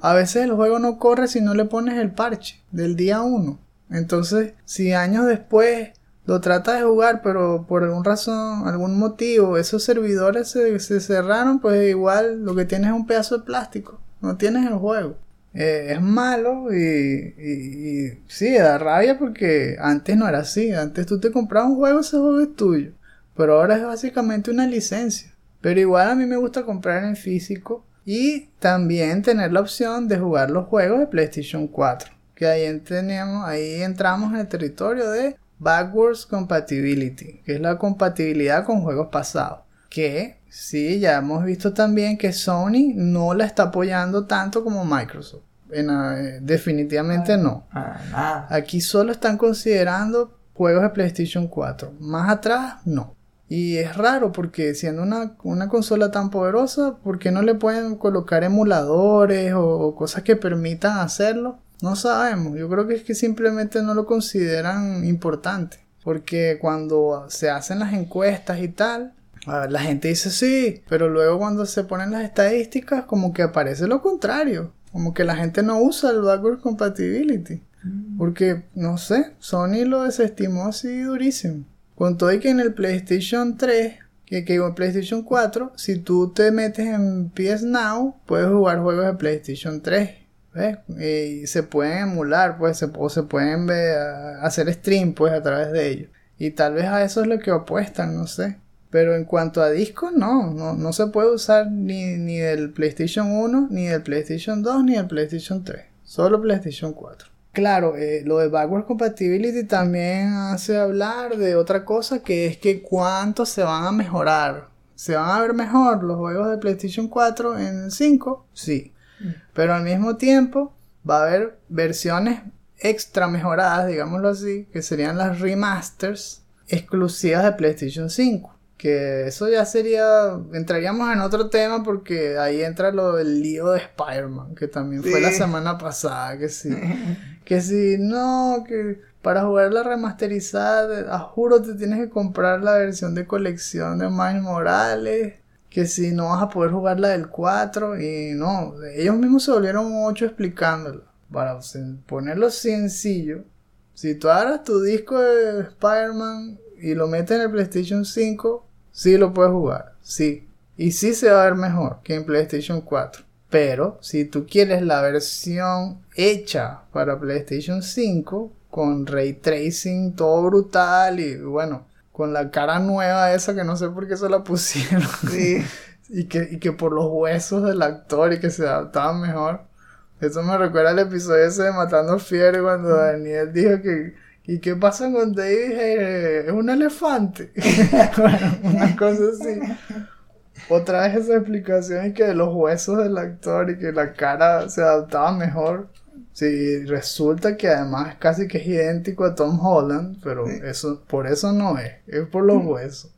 a veces el juego no corre si no le pones el parche del día 1. Entonces, si años después lo tratas de jugar, pero por algún razón, algún motivo, esos servidores se, se cerraron, pues igual lo que tienes es un pedazo de plástico. No tienes el juego. Eh, es malo y, y, sí, da rabia porque antes no era así. Antes tú te comprabas un juego, ese juego es tuyo. Pero ahora es básicamente una licencia. Pero igual a mí me gusta comprar en físico y también tener la opción de jugar los juegos de PlayStation 4. Que ahí tenemos, ahí entramos en el territorio de Backwards Compatibility, que es la compatibilidad con juegos pasados. Que sí, ya hemos visto también que Sony no la está apoyando tanto como Microsoft. En, eh, definitivamente no. Ah. Aquí solo están considerando juegos de PlayStation 4. Más atrás, no. Y es raro porque siendo una, una consola tan poderosa, ¿por qué no le pueden colocar emuladores o, o cosas que permitan hacerlo? No sabemos. Yo creo que es que simplemente no lo consideran importante. Porque cuando se hacen las encuestas y tal, a ver, la gente dice sí, pero luego cuando se ponen las estadísticas, como que aparece lo contrario. Como que la gente no usa el backward compatibility. Porque, no sé, Sony lo desestimó así durísimo. Con todo y que en el PlayStation 3, que, que en PlayStation 4, si tú te metes en PS Now, puedes jugar juegos de PlayStation 3. Y se pueden emular, pues, se, o se pueden hacer stream, pues, a través de ellos. Y tal vez a eso es lo que apuestan, no sé. Pero en cuanto a discos, no, no, no se puede usar ni, ni del PlayStation 1, ni del PlayStation 2, ni del PlayStation 3. Solo PlayStation 4. Claro, eh, lo de Backward Compatibility también hace hablar de otra cosa que es que cuánto se van a mejorar. ¿Se van a ver mejor los juegos de PlayStation 4 en el 5? Sí. Pero al mismo tiempo va a haber versiones extra mejoradas, digámoslo así, que serían las remasters exclusivas de PlayStation 5. Que eso ya sería. Entraríamos en otro tema porque ahí entra lo del lío de Spider-Man, que también fue la Sí. semana pasada, que sí. que si no, que para jugar la remasterizada, a juro te tienes que comprar la versión de colección de Miles Morales. Que si no vas a poder jugar la del 4. Y no, ellos mismos se volvieron 8 explicándolo. Para ponerlo sencillo, si tú agarras tu disco de Spider-Man y lo metes en el PlayStation 5, sí lo puedes jugar, sí. Y sí se va a ver mejor que en PlayStation 4. Pero si tú quieres la versión hecha para PlayStation 5, con ray tracing todo brutal y bueno, con la cara nueva esa que no sé por qué se la pusieron. Sí. y, que, y que por los huesos del actor y que se adaptaba mejor. Eso me recuerda al episodio ese de Matando Fiebre cuando Daniel dijo que ¿y qué pasa con David Hayter? Es un elefante. bueno, una cosa así. Otra vez esa explicación y que de los huesos del actor y que la cara se adaptaba mejor. Sí, resulta que además casi que es idéntico a Tom Holland, pero eso, por eso no es, es por los huesos.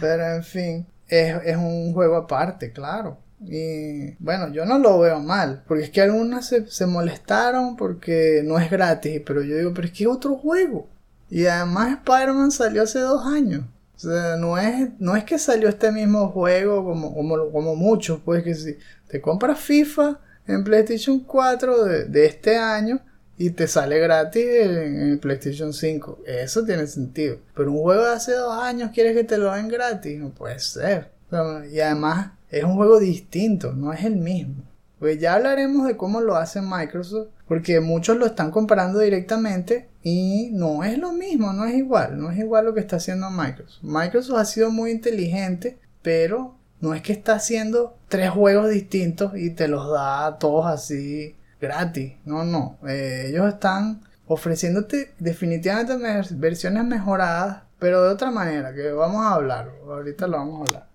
Pero en fin, es, es un juego aparte, claro. Y bueno, yo no lo veo mal, porque es que algunas se, se molestaron porque no es gratis, pero yo digo, pero es que es otro juego. Y además Spider-Man salió hace dos años. O sea, no es, no es que salió este mismo juego como, como, como muchos, pues que si te compras FIFA en PlayStation 4 de, este año y te sale gratis en, en PlayStation 5. Eso tiene sentido. Pero un juego de hace dos años quieres que te lo den gratis, no puede ser. Y además es un juego distinto, no es el mismo. Pues ya hablaremos de cómo lo hace Microsoft, porque muchos lo están comparando directamente y no es lo mismo, no es igual, no es igual lo que está haciendo Microsoft. Microsoft ha sido muy inteligente, pero no es que está haciendo tres juegos distintos y te los da todos así gratis. No, no. Eh, ellos están ofreciéndote definitivamente me- versiones mejoradas, pero de otra manera, que vamos a hablar. Ahorita lo vamos a hablar.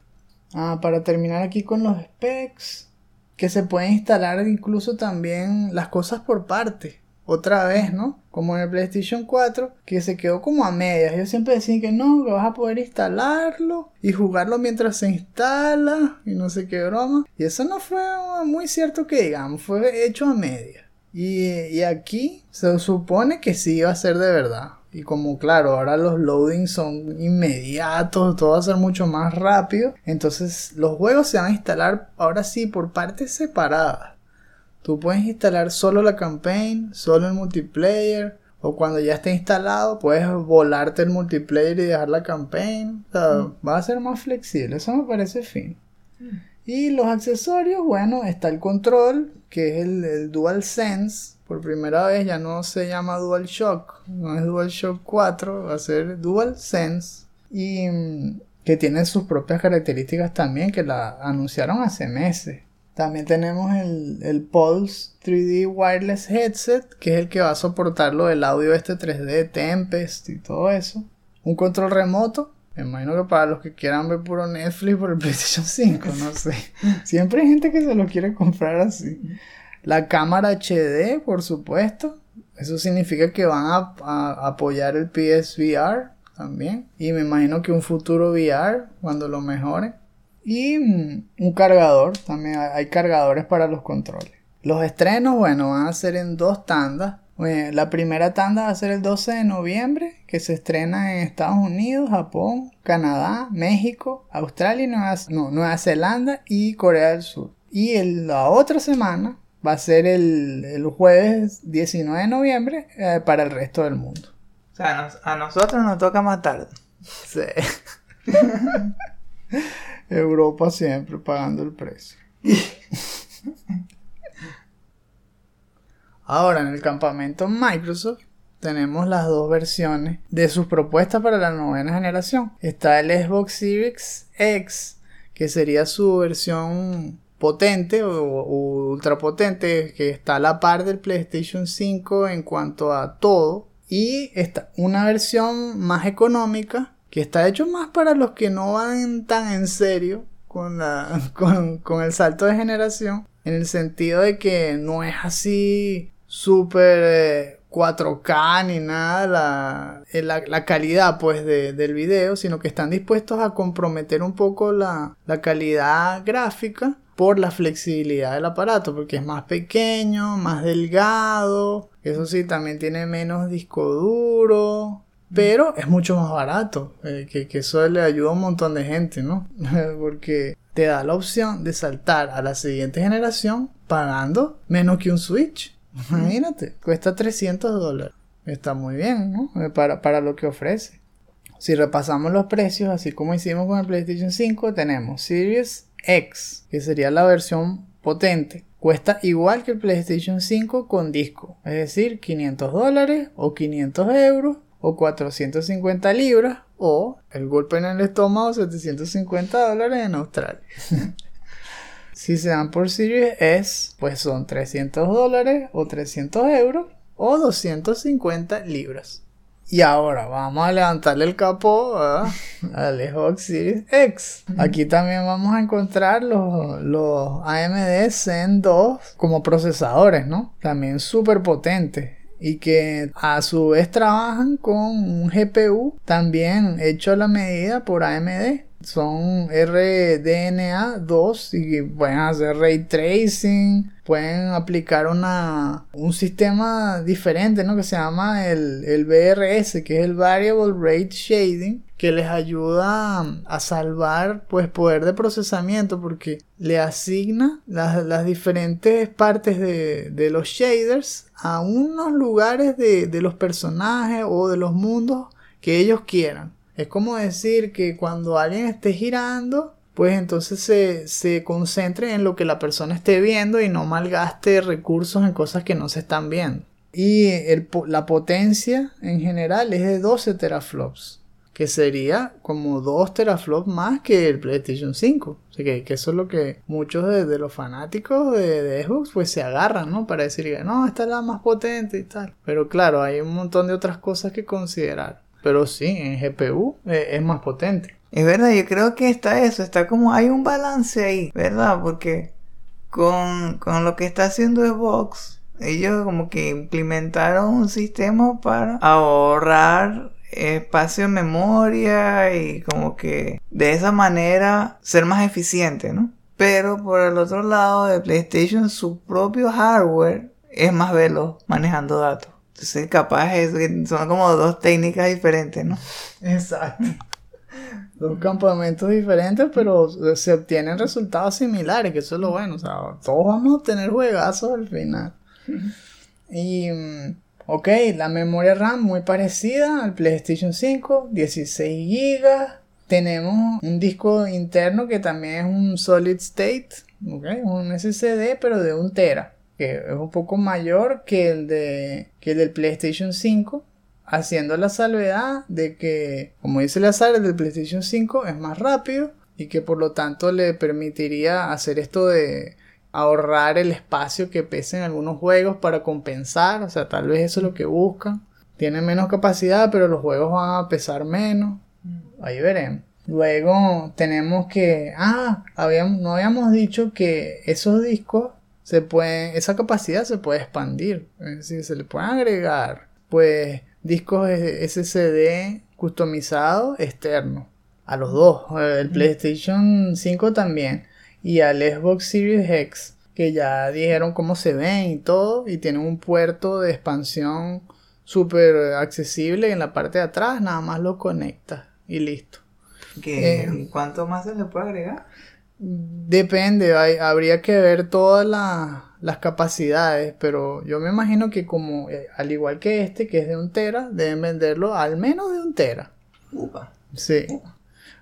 Ah, para terminar aquí con los specs, que se pueden instalar incluso también las cosas por parte. Otra vez, ¿no? Como en el PlayStation 4, que se quedó como a medias. Ellos siempre decían que no, que vas a poder instalarlo y jugarlo mientras se instala y no sé qué broma. Y eso no fue muy cierto que digamos, fue hecho a medias. Y, y aquí se supone que sí iba a ser de verdad. Y como claro, ahora los loadings son inmediatos, todo va a ser mucho más rápido. Entonces los juegos se van a instalar ahora sí por partes separadas. Tú puedes instalar solo la campaign, solo el multiplayer. O cuando ya esté instalado, puedes volarte el multiplayer y dejar la campaign. O sea, va a ser más flexible. Eso me parece fino. Y los accesorios, bueno, está el control, que es el, el DualSense. Por primera vez ya no se llama DualShock, no es DualShock 4, va a ser DualSense. Y mm, que tiene sus propias características también, que la anunciaron hace meses. También tenemos el, el Pulse 3D Wireless Headset, que es el que va a soportar lo del audio este 3D, Tempest y todo eso. Un control remoto, me imagino que para los que quieran ver puro Netflix por el PlayStation 5, no sé. Siempre hay gente que se lo quiere comprar así. La cámara HD, por supuesto. Eso significa que van a, a apoyar el PSVR también. Y me imagino que un futuro VR cuando lo mejoren. Y mm, un cargador, también hay, cargadores para los controles. Los estrenos, bueno, van a ser en dos tandas. Eh, La primera tanda va a ser el 12 de noviembre, que se estrena en Estados Unidos, Japón, Canadá, México, Australia, y Nueva, no, Nueva Zelanda y Corea del Sur. Y el- la otra semana va a ser el, el jueves 19 de noviembre eh, para el resto del mundo. O sea, nos- a nosotros nos toca más tarde. Sí. Europa siempre pagando el precio. Ahora en el campamento Microsoft tenemos las dos versiones de sus propuestas para la novena generación. Está el Xbox Series X, que sería su versión potente o, o ultra potente, que está a la par del PlayStation 5 en cuanto a todo. Y está una versión más económica, que está hecho más para los que no van tan en serio con, la, con, con el salto de generación. En el sentido de que no es así súper eh, 4K ni nada la, eh, la, la calidad pues de- del video, sino que están dispuestos a comprometer un poco la, la calidad gráfica por la flexibilidad del aparato, porque es más pequeño, más delgado, eso sí, también tiene menos disco duro, pero es mucho más barato, eh, que, que eso le ayuda a un montón de gente, ¿no? porque te da la opción de saltar a la siguiente generación pagando menos que un Switch. Imagínate, cuesta 300 dólares. Está muy bien, ¿no? Eh, Para, para lo que ofrece. Si repasamos los precios, así como hicimos con el PlayStation 5, tenemos Series X, que sería la versión potente. Cuesta igual que el PlayStation 5 con disco, es decir, 500 dólares o 500 euros o 450 libras o el golpe en el estómago 750 dólares en Australia. si se dan por Series S, pues son 300 dólares o 300 euros o 250 libras. Y ahora vamos a levantarle el capó ¿verdad? al Xbox Series X. Aquí también vamos a encontrar los, los AMD Zen 2 como procesadores, ¿no? También súper potentes. Y que a su vez trabajan con un GPU también hecho a la medida por AMD. Son RDNA 2 y pueden hacer ray tracing, pueden aplicar una, un sistema diferente, ¿no? Que se llama el, el VRS, que es el Variable Rate Shading, que les ayuda a salvar pues poder de procesamiento porque le asigna las, diferentes partes de, los shaders a unos lugares de, los personajes o de los mundos que ellos quieran. Es como decir que cuando alguien esté girando, pues entonces se, se concentre en lo que la persona esté viendo y no malgaste recursos en cosas que no se están viendo. Y la potencia en general es de 12 teraflops, que sería como 2 teraflops más que el PlayStation 5. O sea que, eso es lo que muchos de, los fanáticos de, de Xbox pues se agarran, ¿no? Para decir que no, esta es la más potente y tal. Pero claro, hay un montón de otras cosas que considerar. Pero sí, en GPU eh, es más potente. Es verdad, yo creo que está eso, está como hay un balance ahí, ¿verdad? Porque con, con lo que está haciendo Xbox, ellos como que implementaron un sistema para ahorrar espacio en memoria y como que de esa manera ser más eficiente, ¿no? Pero por el otro lado de PlayStation, su propio hardware es más veloz manejando datos. Entonces capaz es, son como dos técnicas diferentes, ¿no? Exacto. Dos campamentos diferentes, pero se obtienen resultados similares, que eso es lo bueno. O sea, todos vamos a obtener juegazos al final. Y, mm, ok, la memoria RAM muy parecida al PlayStation 5, 16 GB. Tenemos un disco interno que también es un solid state, ok, un SSD, pero de un tera, que es un poco mayor que el, de, que el del PlayStation 5 haciendo la salvedad de que, como dice Lazar, el del PlayStation 5 es más rápido y que por lo tanto le permitiría hacer esto de ahorrar el espacio que pesa en algunos juegos para compensar, o sea, tal vez eso es lo que buscan. Tiene menos capacidad, pero los juegos van a pesar menos. Ahí veremos. Luego tenemos que, ah, habíamos, no habíamos dicho que esos discos se pueden, esa capacidad se puede expandir, es decir, se le pueden agregar, pues, discos SSD customizados externos a los dos, el PlayStation 5 también y al Xbox Series X, que ya dijeron cómo se ven y todo, y tienen un puerto de expansión súper accesible en la parte de atrás, nada más lo conectas y listo. ¿Qué- Eh. ¿Cuánto más se le puede agregar? Depende, hay- habría que ver todas la- las capacidades, pero yo me imagino que como eh, al igual que este, que es de un tera, deben venderlo al menos de un tera. Upa. Sí.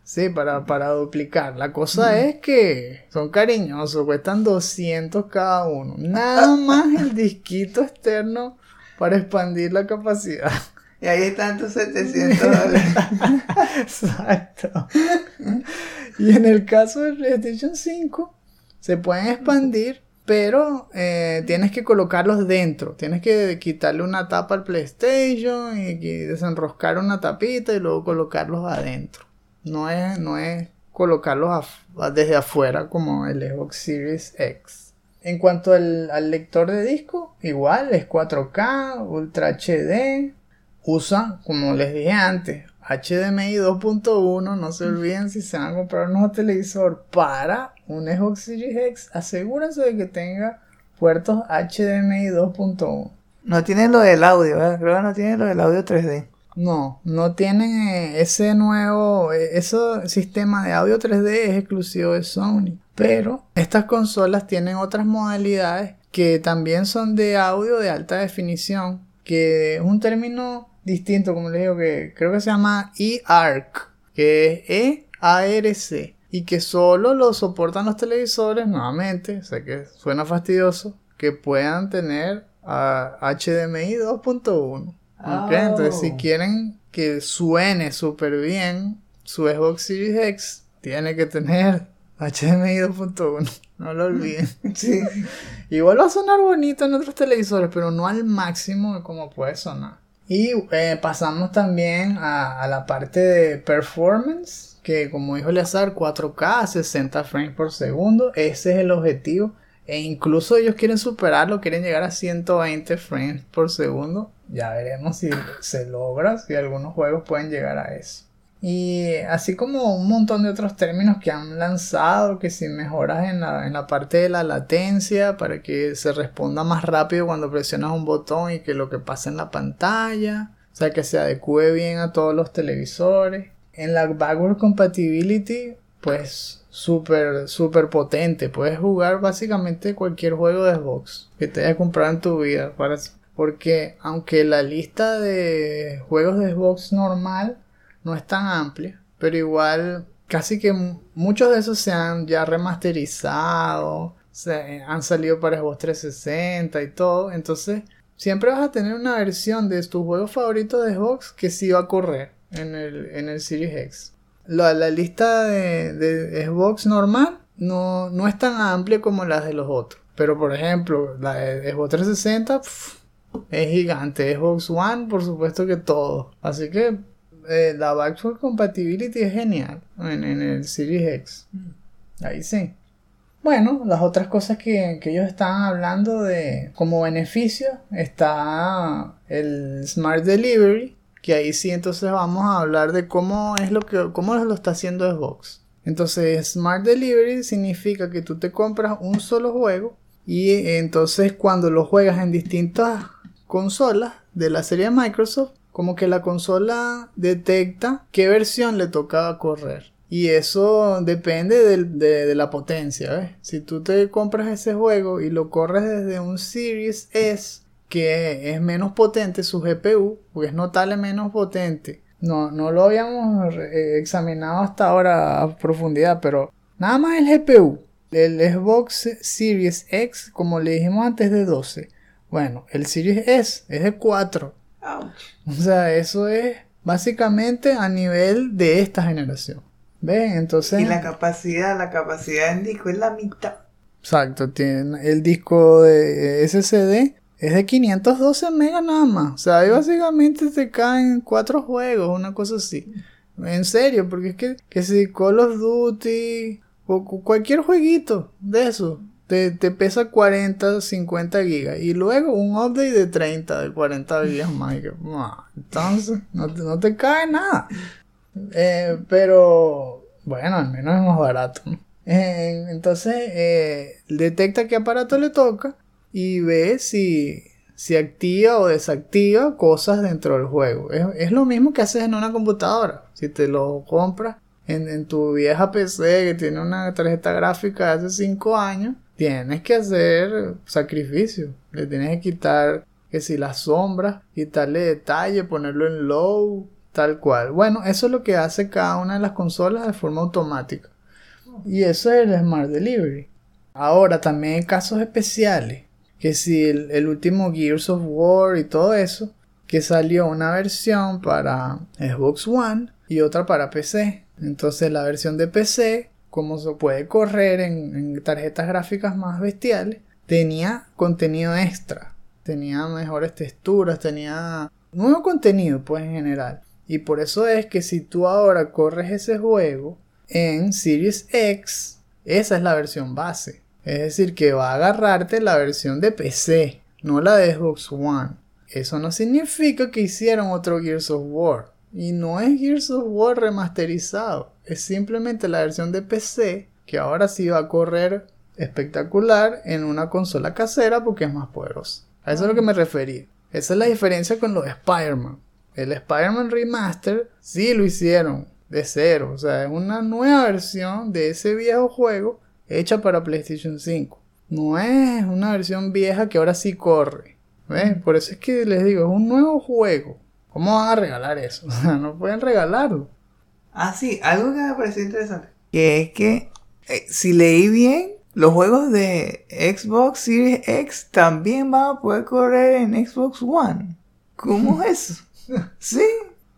Sí, para, para duplicar. La cosa es que son cariñosos, cuestan 200 cada uno. Nada más el disquito externo para expandir la capacidad. Y ahí están tus 700 dólares. Exacto. Y en el caso del PlayStation 5, se pueden expandir, pero eh, tienes que colocarlos dentro. Tienes que quitarle una tapa al PlayStation y, y desenroscar una tapita y luego colocarlos adentro. No es, no es colocarlos af- desde afuera como el Xbox Series X. En cuanto al, al lector de disco, igual es 4K, Ultra HD. Usa, como les dije antes, HDMI 2.1. No se olviden si se van a comprar un nuevo televisor para un Xbox Series X, asegúrense de que tenga puertos HDMI 2.1. No tiene lo del audio. Creo que no tiene lo del audio 3D. No, no tienen eh, ese nuevo, eh, ese sistema de audio 3D es exclusivo de Sony. Pero estas consolas tienen otras modalidades que también son de audio de alta definición, que es un término distinto, como les digo, que creo que se llama eARC, que es E-A-R-C, y que solo lo soportan los televisores, nuevamente, sé que suena fastidioso, que puedan tener a HDMI 2.1. Ok, Entonces, si Oh. quieren que suene súper bien, su Xbox Series X tiene que tener HDMI 2.1. No lo olviden. Sí. Igual va a sonar bonito en otros televisores, pero no al máximo de como puede sonar. Y eh, pasamos también a, a la parte de performance, que como dijo Leazar, 4K, 60 frames por segundo, ese es el objetivo. E incluso ellos quieren superarlo, quieren llegar a 120 frames por segundo. Ya veremos si se logra, si algunos juegos pueden llegar a eso. Y así como un montón de otros términos que han lanzado, que si mejoras en la, en la parte de la latencia para que se responda más rápido cuando presionas un botón y que lo que pasa en la pantalla, o sea que se adecue bien a todos los televisores. En la backward compatibility, pues súper, súper potente. Puedes jugar básicamente cualquier juego de Xbox que te hayas comprado en tu vida. Para, porque aunque la lista de juegos de Xbox normal no es tan amplia, pero igual casi que mu- muchos de esos se han ya remasterizado, se han salido para Xbox 360 y todo, entonces siempre vas a tener una versión de tus juegos favoritos de Xbox que sí va a correr en el, en el Series X. La, la lista de, de Xbox normal no, no es tan amplia como las de los otros, pero por ejemplo, la de Xbox 360 pf, es gigante, Xbox One por supuesto que todo, así que eh, la backward compatibility es genial en, en el Series X. Ahí sí. Bueno, las otras cosas que, que ellos estaban hablando de como beneficio está el Smart Delivery, que ahí sí entonces vamos a hablar de cómo es lo que cómo lo está haciendo Xbox. Entonces, Smart Delivery significa que tú te compras un solo juego y entonces cuando lo juegas en distintas consolas de la serie de Microsoft, como que la consola detecta qué versión le toca correr. Y eso depende del- de, de la potencia. Si tú te compras ese juego y lo corres desde un Series S, que es menos potente su GPU, porque es notable menos potente. No, no lo habíamos eh, examinado hasta ahora a profundidad, pero nada más el GPU. El Xbox Series X, como le dijimos antes, de 12. Bueno, el Series S es de 4. O sea, eso es básicamente a nivel de esta generación. ¿Ven? Entonces... Y la capacidad, la capacidad en disco es la mitad. Exacto, tiene el disco de SSD es de 512 megas nada más. O sea, ahí básicamente te caen cuatro juegos, una cosa así. En serio, porque es que, que si Call of Duty o cu- cualquier jueguito de eso te, te pesa 40, 50 gigas y luego un update de 30, de 40 gigas más. entonces, no te, no te cae nada. Eh, pero bueno, al menos es más barato. ¿no? Eh, entonces eh, detecta qué aparato le toca y ve si, si activa o desactiva cosas dentro del juego. Es, es lo mismo que haces en una computadora. Si te lo compras en, en tu vieja PC que tiene una tarjeta gráfica de hace 5 años, tienes que hacer sacrificio. Le tienes que quitar que si las sombras, quitarle detalle, ponerlo en low, tal cual. Bueno, eso es lo que hace cada una de las consolas de forma automática. Y eso es el Smart Delivery. Ahora, también hay casos especiales. Que si el, último Gears of War y todo eso, que salió una versión para Xbox One y otra para PC. Entonces la versión de PC, como se puede correr en, en tarjetas gráficas más bestiales, tenía contenido extra. Tenía mejores texturas, tenía nuevo contenido pues en general. Y por eso es que si tú ahora corres ese juego en Series X, esa es la versión base. Es decir, que va a agarrarte la versión de PC, no la de Xbox One. Eso no significa que hicieron otro Gears of War. Y no es Gears of War remasterizado. Es simplemente la versión de PC que ahora sí va a correr espectacular en una consola casera porque es más poderosa. A eso es lo que me referí. Esa es la diferencia con los Spider-Man. El Spider-Man Remaster sí lo hicieron de cero. O sea, es una nueva versión de ese viejo juego hecha para PlayStation 5. No es una versión vieja que ahora sí corre. ¿Ves? Por eso es que les digo, es un nuevo juego. ¿Cómo van a regalar eso? O sea, no pueden regalarlo. Ah, sí, algo que me pareció interesante. Que es que, eh, si leí bien, los juegos de Xbox Series X también van a poder correr en Xbox One. ¿Cómo es eso? Sí.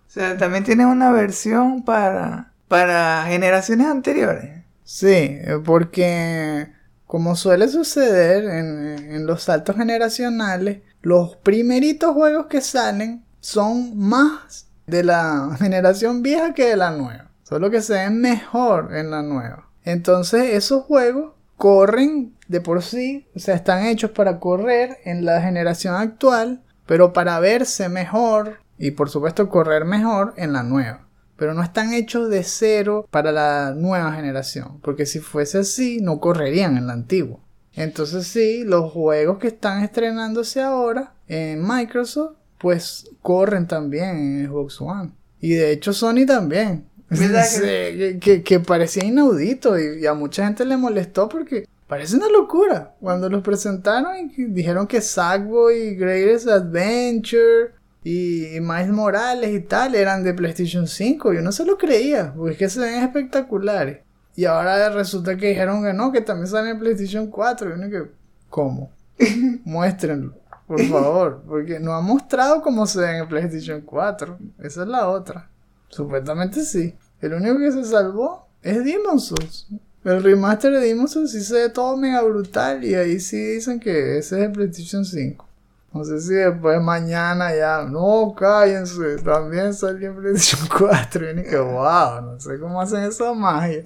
O sea, también tienen una versión para, para generaciones anteriores. Sí, eh, porque como suele suceder en, en los saltos generacionales, los primeritos juegos que salen son más de la generación vieja que de la nueva. Solo que se ven mejor en la nueva. Entonces esos juegos corren de por sí, o sea, están hechos para correr en la generación actual, pero para verse mejor y por supuesto correr mejor en la nueva. Pero no están hechos de cero para la nueva generación, porque si fuese así no correrían en la antigua. Entonces sí, los juegos que están estrenándose ahora en Microsoft, pues corren también en Xbox One. Y de hecho Sony también. ¿Verdad Sí, que, que- que parecía inaudito y, y a mucha gente le molestó porque parece una locura. Cuando los presentaron y dijeron que Sackboy, Greatest Adventure y, Miles Morales y tal eran de PlayStation 5. Yo no se lo creía, porque es que se ven espectaculares. Y ahora resulta que dijeron que no, que también salen en PlayStation 4. Y uno que, ¿cómo? Muéstrenlo, por favor. Porque no ha mostrado cómo se ven en PlayStation 4. Esa es la otra. Supuestamente sí. El único que se salvó es Demon's Souls. El remaster de Demon's Souls sí se ve todo mega brutal. Y ahí sí dicen que ese es el PlayStation 5. No sé si después mañana ya. No, cállense. También salió en PlayStation 4. Y uno que wow, no sé cómo hacen esa magia.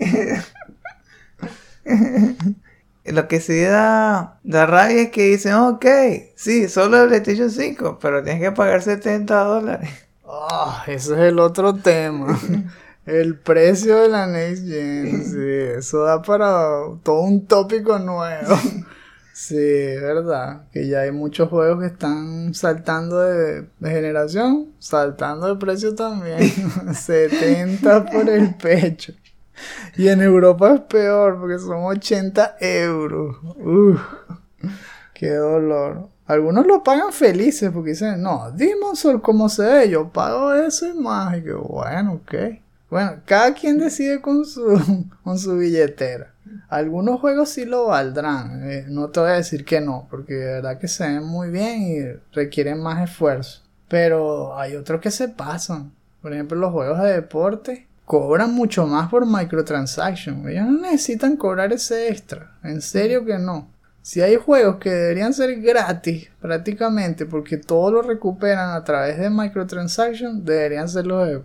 Lo que sí da, da rabia es que dicen, ok, sí, solo el PlayStation 5, pero tienes que pagar 70 dólares. Ah, ese es el otro tema. El precio de la Next Gen. Sí, eso da para todo un tópico nuevo. Sí, es verdad. Que ya hay muchos juegos que están saltando de, generación, saltando de precio también. 70 por el pecho. Y en Europa es peor porque son 80 euros. Uf, qué dolor. Algunos lo pagan felices porque dicen, no, Demon's Souls como se ve, yo pago eso y más. Y que bueno, ok. Bueno, cada quien decide con su, con su billetera. Algunos juegos sí lo valdrán. eh, no te voy a decir que no, porque de verdad que se ven muy bien y requieren más esfuerzo. Pero hay otros que se pasan. Por ejemplo, los juegos de deporte cobran mucho más por microtransaction. Ellos no necesitan cobrar ese extra. En serio que no. Si hay juegos que deberían ser gratis prácticamente porque todo lo recuperan a través de microtransaction, deberían ser los de.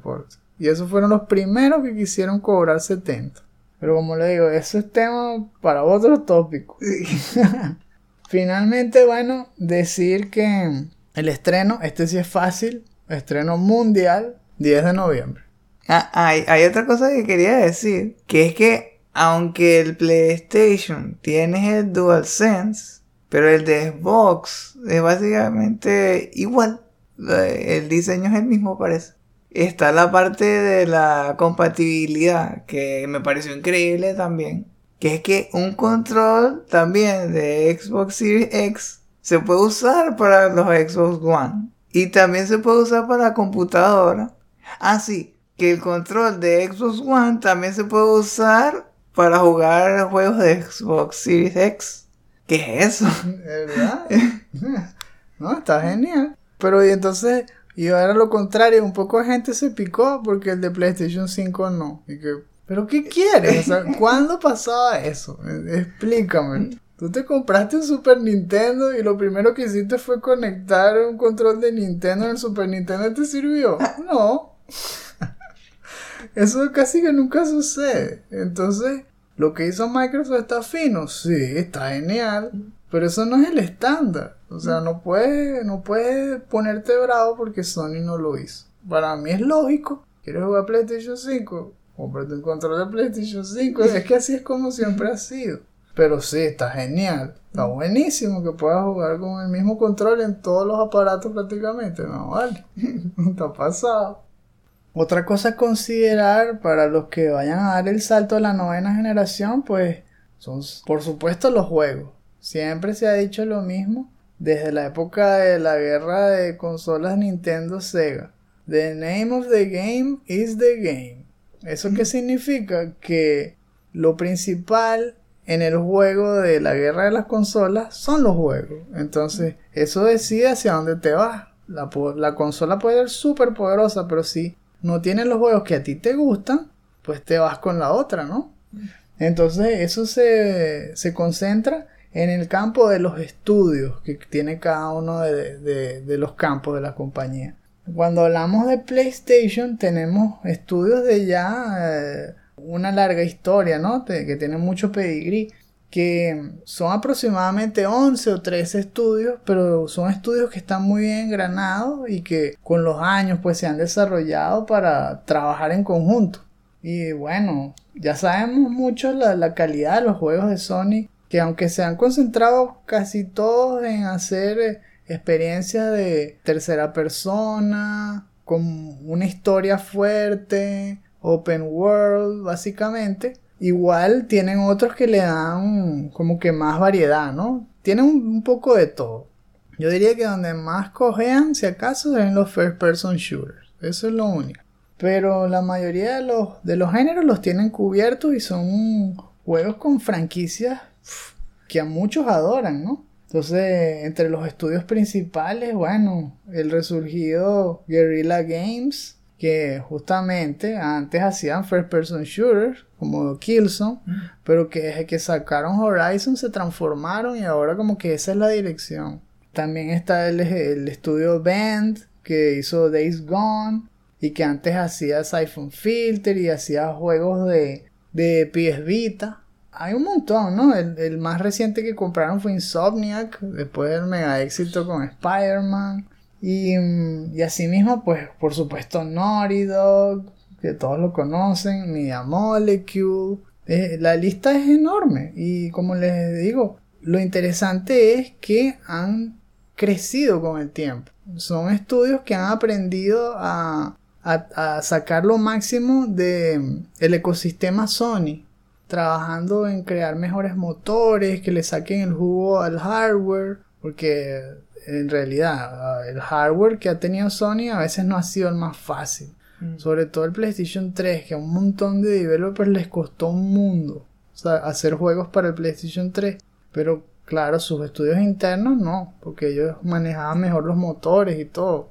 Y esos fueron los primeros que quisieron cobrar 70. Pero como le digo, eso es tema para otro tópico. Finalmente, bueno, decir que el estreno, este sí es fácil, estreno mundial, 10 de noviembre. Ah, hay, hay otra cosa que quería decir, que es que aunque el PlayStation tiene el DualSense, pero el de Xbox es básicamente igual. El diseño es el mismo, parece. Está la parte de la compatibilidad, que me pareció increíble también. Que es que un control también de Xbox Series X se puede usar para los Xbox One. Y también se puede usar para computadora. Ah, sí, que el control de Xbox One también se puede usar para jugar juegos de Xbox Series X. ¿Qué es eso? ¿Verdad? no, está genial. Pero y entonces, y ahora lo contrario, un poco de gente se picó porque el de PlayStation 5 no. Y que, ¿pero qué quieres? O sea, ¿cuándo pasaba eso? Explícame. Tú te compraste un Super Nintendo y lo primero que hiciste fue conectar un control de Nintendo en el Super Nintendo y te sirvió. No. Eso casi que nunca sucede. Entonces, Lo que hizo Microsoft está fino, sí, está genial, pero eso no es el estándar. O sea, no puedes, no puedes ponerte bravo porque Sony no lo hizo. Para mí es lógico. ¿Quieres jugar PlayStation 5? Cómprate un control de PlayStation 5. Es que así es como siempre ha sido. Pero sí, está genial. Está buenísimo que puedas jugar con el mismo control en todos los aparatos prácticamente. No, vale. está pasado. Otra cosa a considerar para los que vayan a dar el salto a la novena generación, pues son por supuesto los juegos. Siempre se ha dicho lo mismo desde la época de la guerra de consolas Nintendo Sega. The name of the game is the game. ¿Eso qué significa? Que lo principal en el juego de la guerra de las consolas son los juegos. Entonces, eso decide hacia dónde te vas. La, la consola puede ser súper poderosa, pero si no tienes los juegos que a ti te gustan, pues te vas con la otra, ¿no? Entonces, eso se, se concentra en el campo de los estudios que tiene cada uno de, los campos de la compañía. Cuando hablamos de PlayStation tenemos estudios de ya eh, una larga historia, ¿no? que tienen mucho pedigrí, que son aproximadamente 11 o 13 estudios, pero son estudios que están muy bien engranados y que con los años pues se han desarrollado para trabajar en conjunto. Y bueno, ya sabemos mucho la, la calidad de los juegos de Sony que aunque se han concentrado casi todos en hacer eh, experiencias de tercera persona, con una historia fuerte, open world, básicamente, igual tienen otros que le dan como que más variedad, ¿no? Tienen un, poco de todo. Yo diría que donde más cojean, si acaso, es en los first person shooters. Eso es lo único. Pero la mayoría de los, de los géneros los tienen cubiertos y son juegos con franquicias que a muchos adoran, ¿no? Entonces, entre los estudios principales, bueno, el resurgido Guerrilla Games, que justamente antes hacían first person shooters, como Killzone, mm. pero que desde que sacaron Horizon se transformaron y ahora como que esa es la dirección. También está el, el estudio Band, que hizo Days Gone, y que antes hacía Siphon Filter y hacía juegos de, de PS Vita hay un montón, ¿no? El, más reciente que compraron fue Insomniac, después del mega éxito con Spider-Man. Y, y asimismo, pues, por supuesto, Naughty Dog, que todos lo conocen, Media Molecule. Eh, la lista es enorme. Y como les digo, lo interesante es que han crecido con el tiempo. Son estudios que han aprendido a, a, a sacar lo máximo del el ecosistema Sony trabajando en crear mejores motores, que le saquen el jugo al hardware, porque en realidad el hardware que ha tenido Sony a veces no ha sido el más fácil. Mm. Sobre todo el PlayStation 3, que a un montón de developers les costó un mundo hacer juegos para el PlayStation 3. Pero claro, sus estudios internos no, porque ellos manejaban mejor los motores y todo.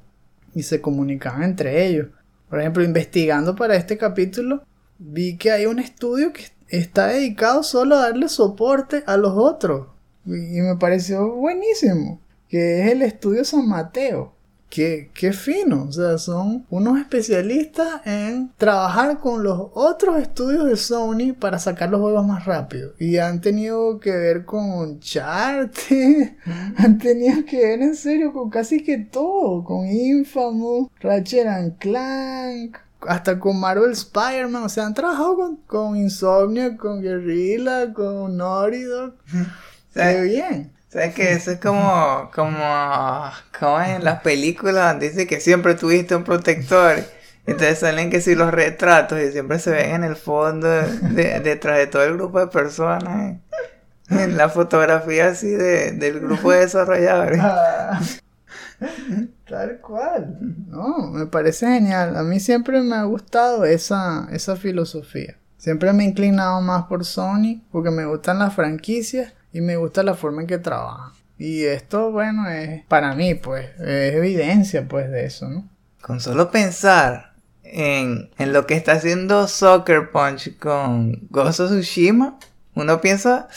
Y se comunicaban entre ellos. Por ejemplo, investigando para este capítulo, vi que hay un estudio que está dedicado solo a darle soporte a los otros. Y, me pareció buenísimo. Que es el estudio San Mateo. Qué, qué fino, o sea, son unos especialistas en trabajar con los otros estudios de Sony para sacar los juegos más rápido. Y han tenido que ver con chart han tenido que ver en serio con casi que todo, con Infamous, Ratchet and Clank, hasta con Marvel Spider-Man, o sea, han trabajado con, con Insomnia, con Guerrilla, con Naughty Dog. Qué bien. ¿Sabes que Eso es como, como, como en las películas donde dice que siempre tuviste un protector. Entonces salen que si los retratos y siempre se ven en el fondo, detrás de todo el grupo de personas. En la fotografía así de, del grupo de desarrolladores. Ah. Tal cual. No, me parece genial. A mí siempre me ha gustado esa, esa filosofía. Siempre me he inclinado más por Sony porque me gustan las franquicias y me gusta la forma en que trabajan. Y esto, bueno, es para mí, pues, es evidencia, pues, de eso, ¿no? Con solo pensar en, en lo que está haciendo Soccer Punch con Gozo Tsushima, uno piensa,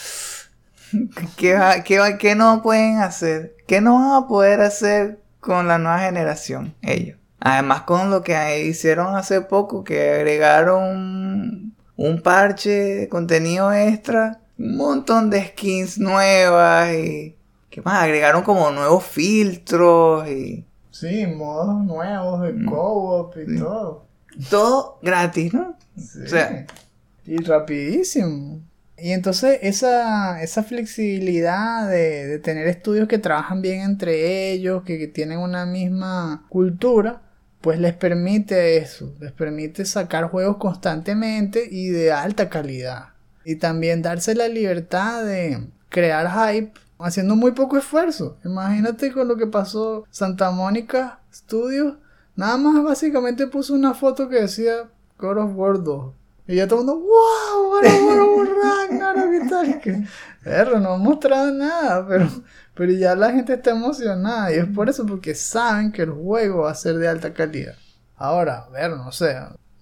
¿qué, qué, qué no pueden hacer? ¿Qué no van a poder hacer con la nueva generación, ellos. Además con lo que hicieron hace poco, que agregaron un parche de contenido extra, un montón de skins nuevas y... ¿Qué más? Agregaron como nuevos filtros y... Sí, modos nuevos de co-op y todo. Todo gratis, ¿no? Sí. O sea- y rapidísimo. Y entonces esa, esa flexibilidad de, de tener estudios que trabajan bien entre ellos, que, tienen una misma cultura, pues les permite eso, les permite sacar juegos constantemente y de alta calidad. Y también darse la libertad de crear hype haciendo muy poco esfuerzo. Imagínate con lo que pasó Santa Mónica Studios. Nada más básicamente puso una foto que decía God of War 2. Y ya todo el mundo, wow, God of War Ragnarok y tal. Que, perro, no han mostrado nada, pero, pero ya la gente está emocionada. Y es por eso, porque saben que el juego va a ser de alta calidad. Ahora, a ver, no sé,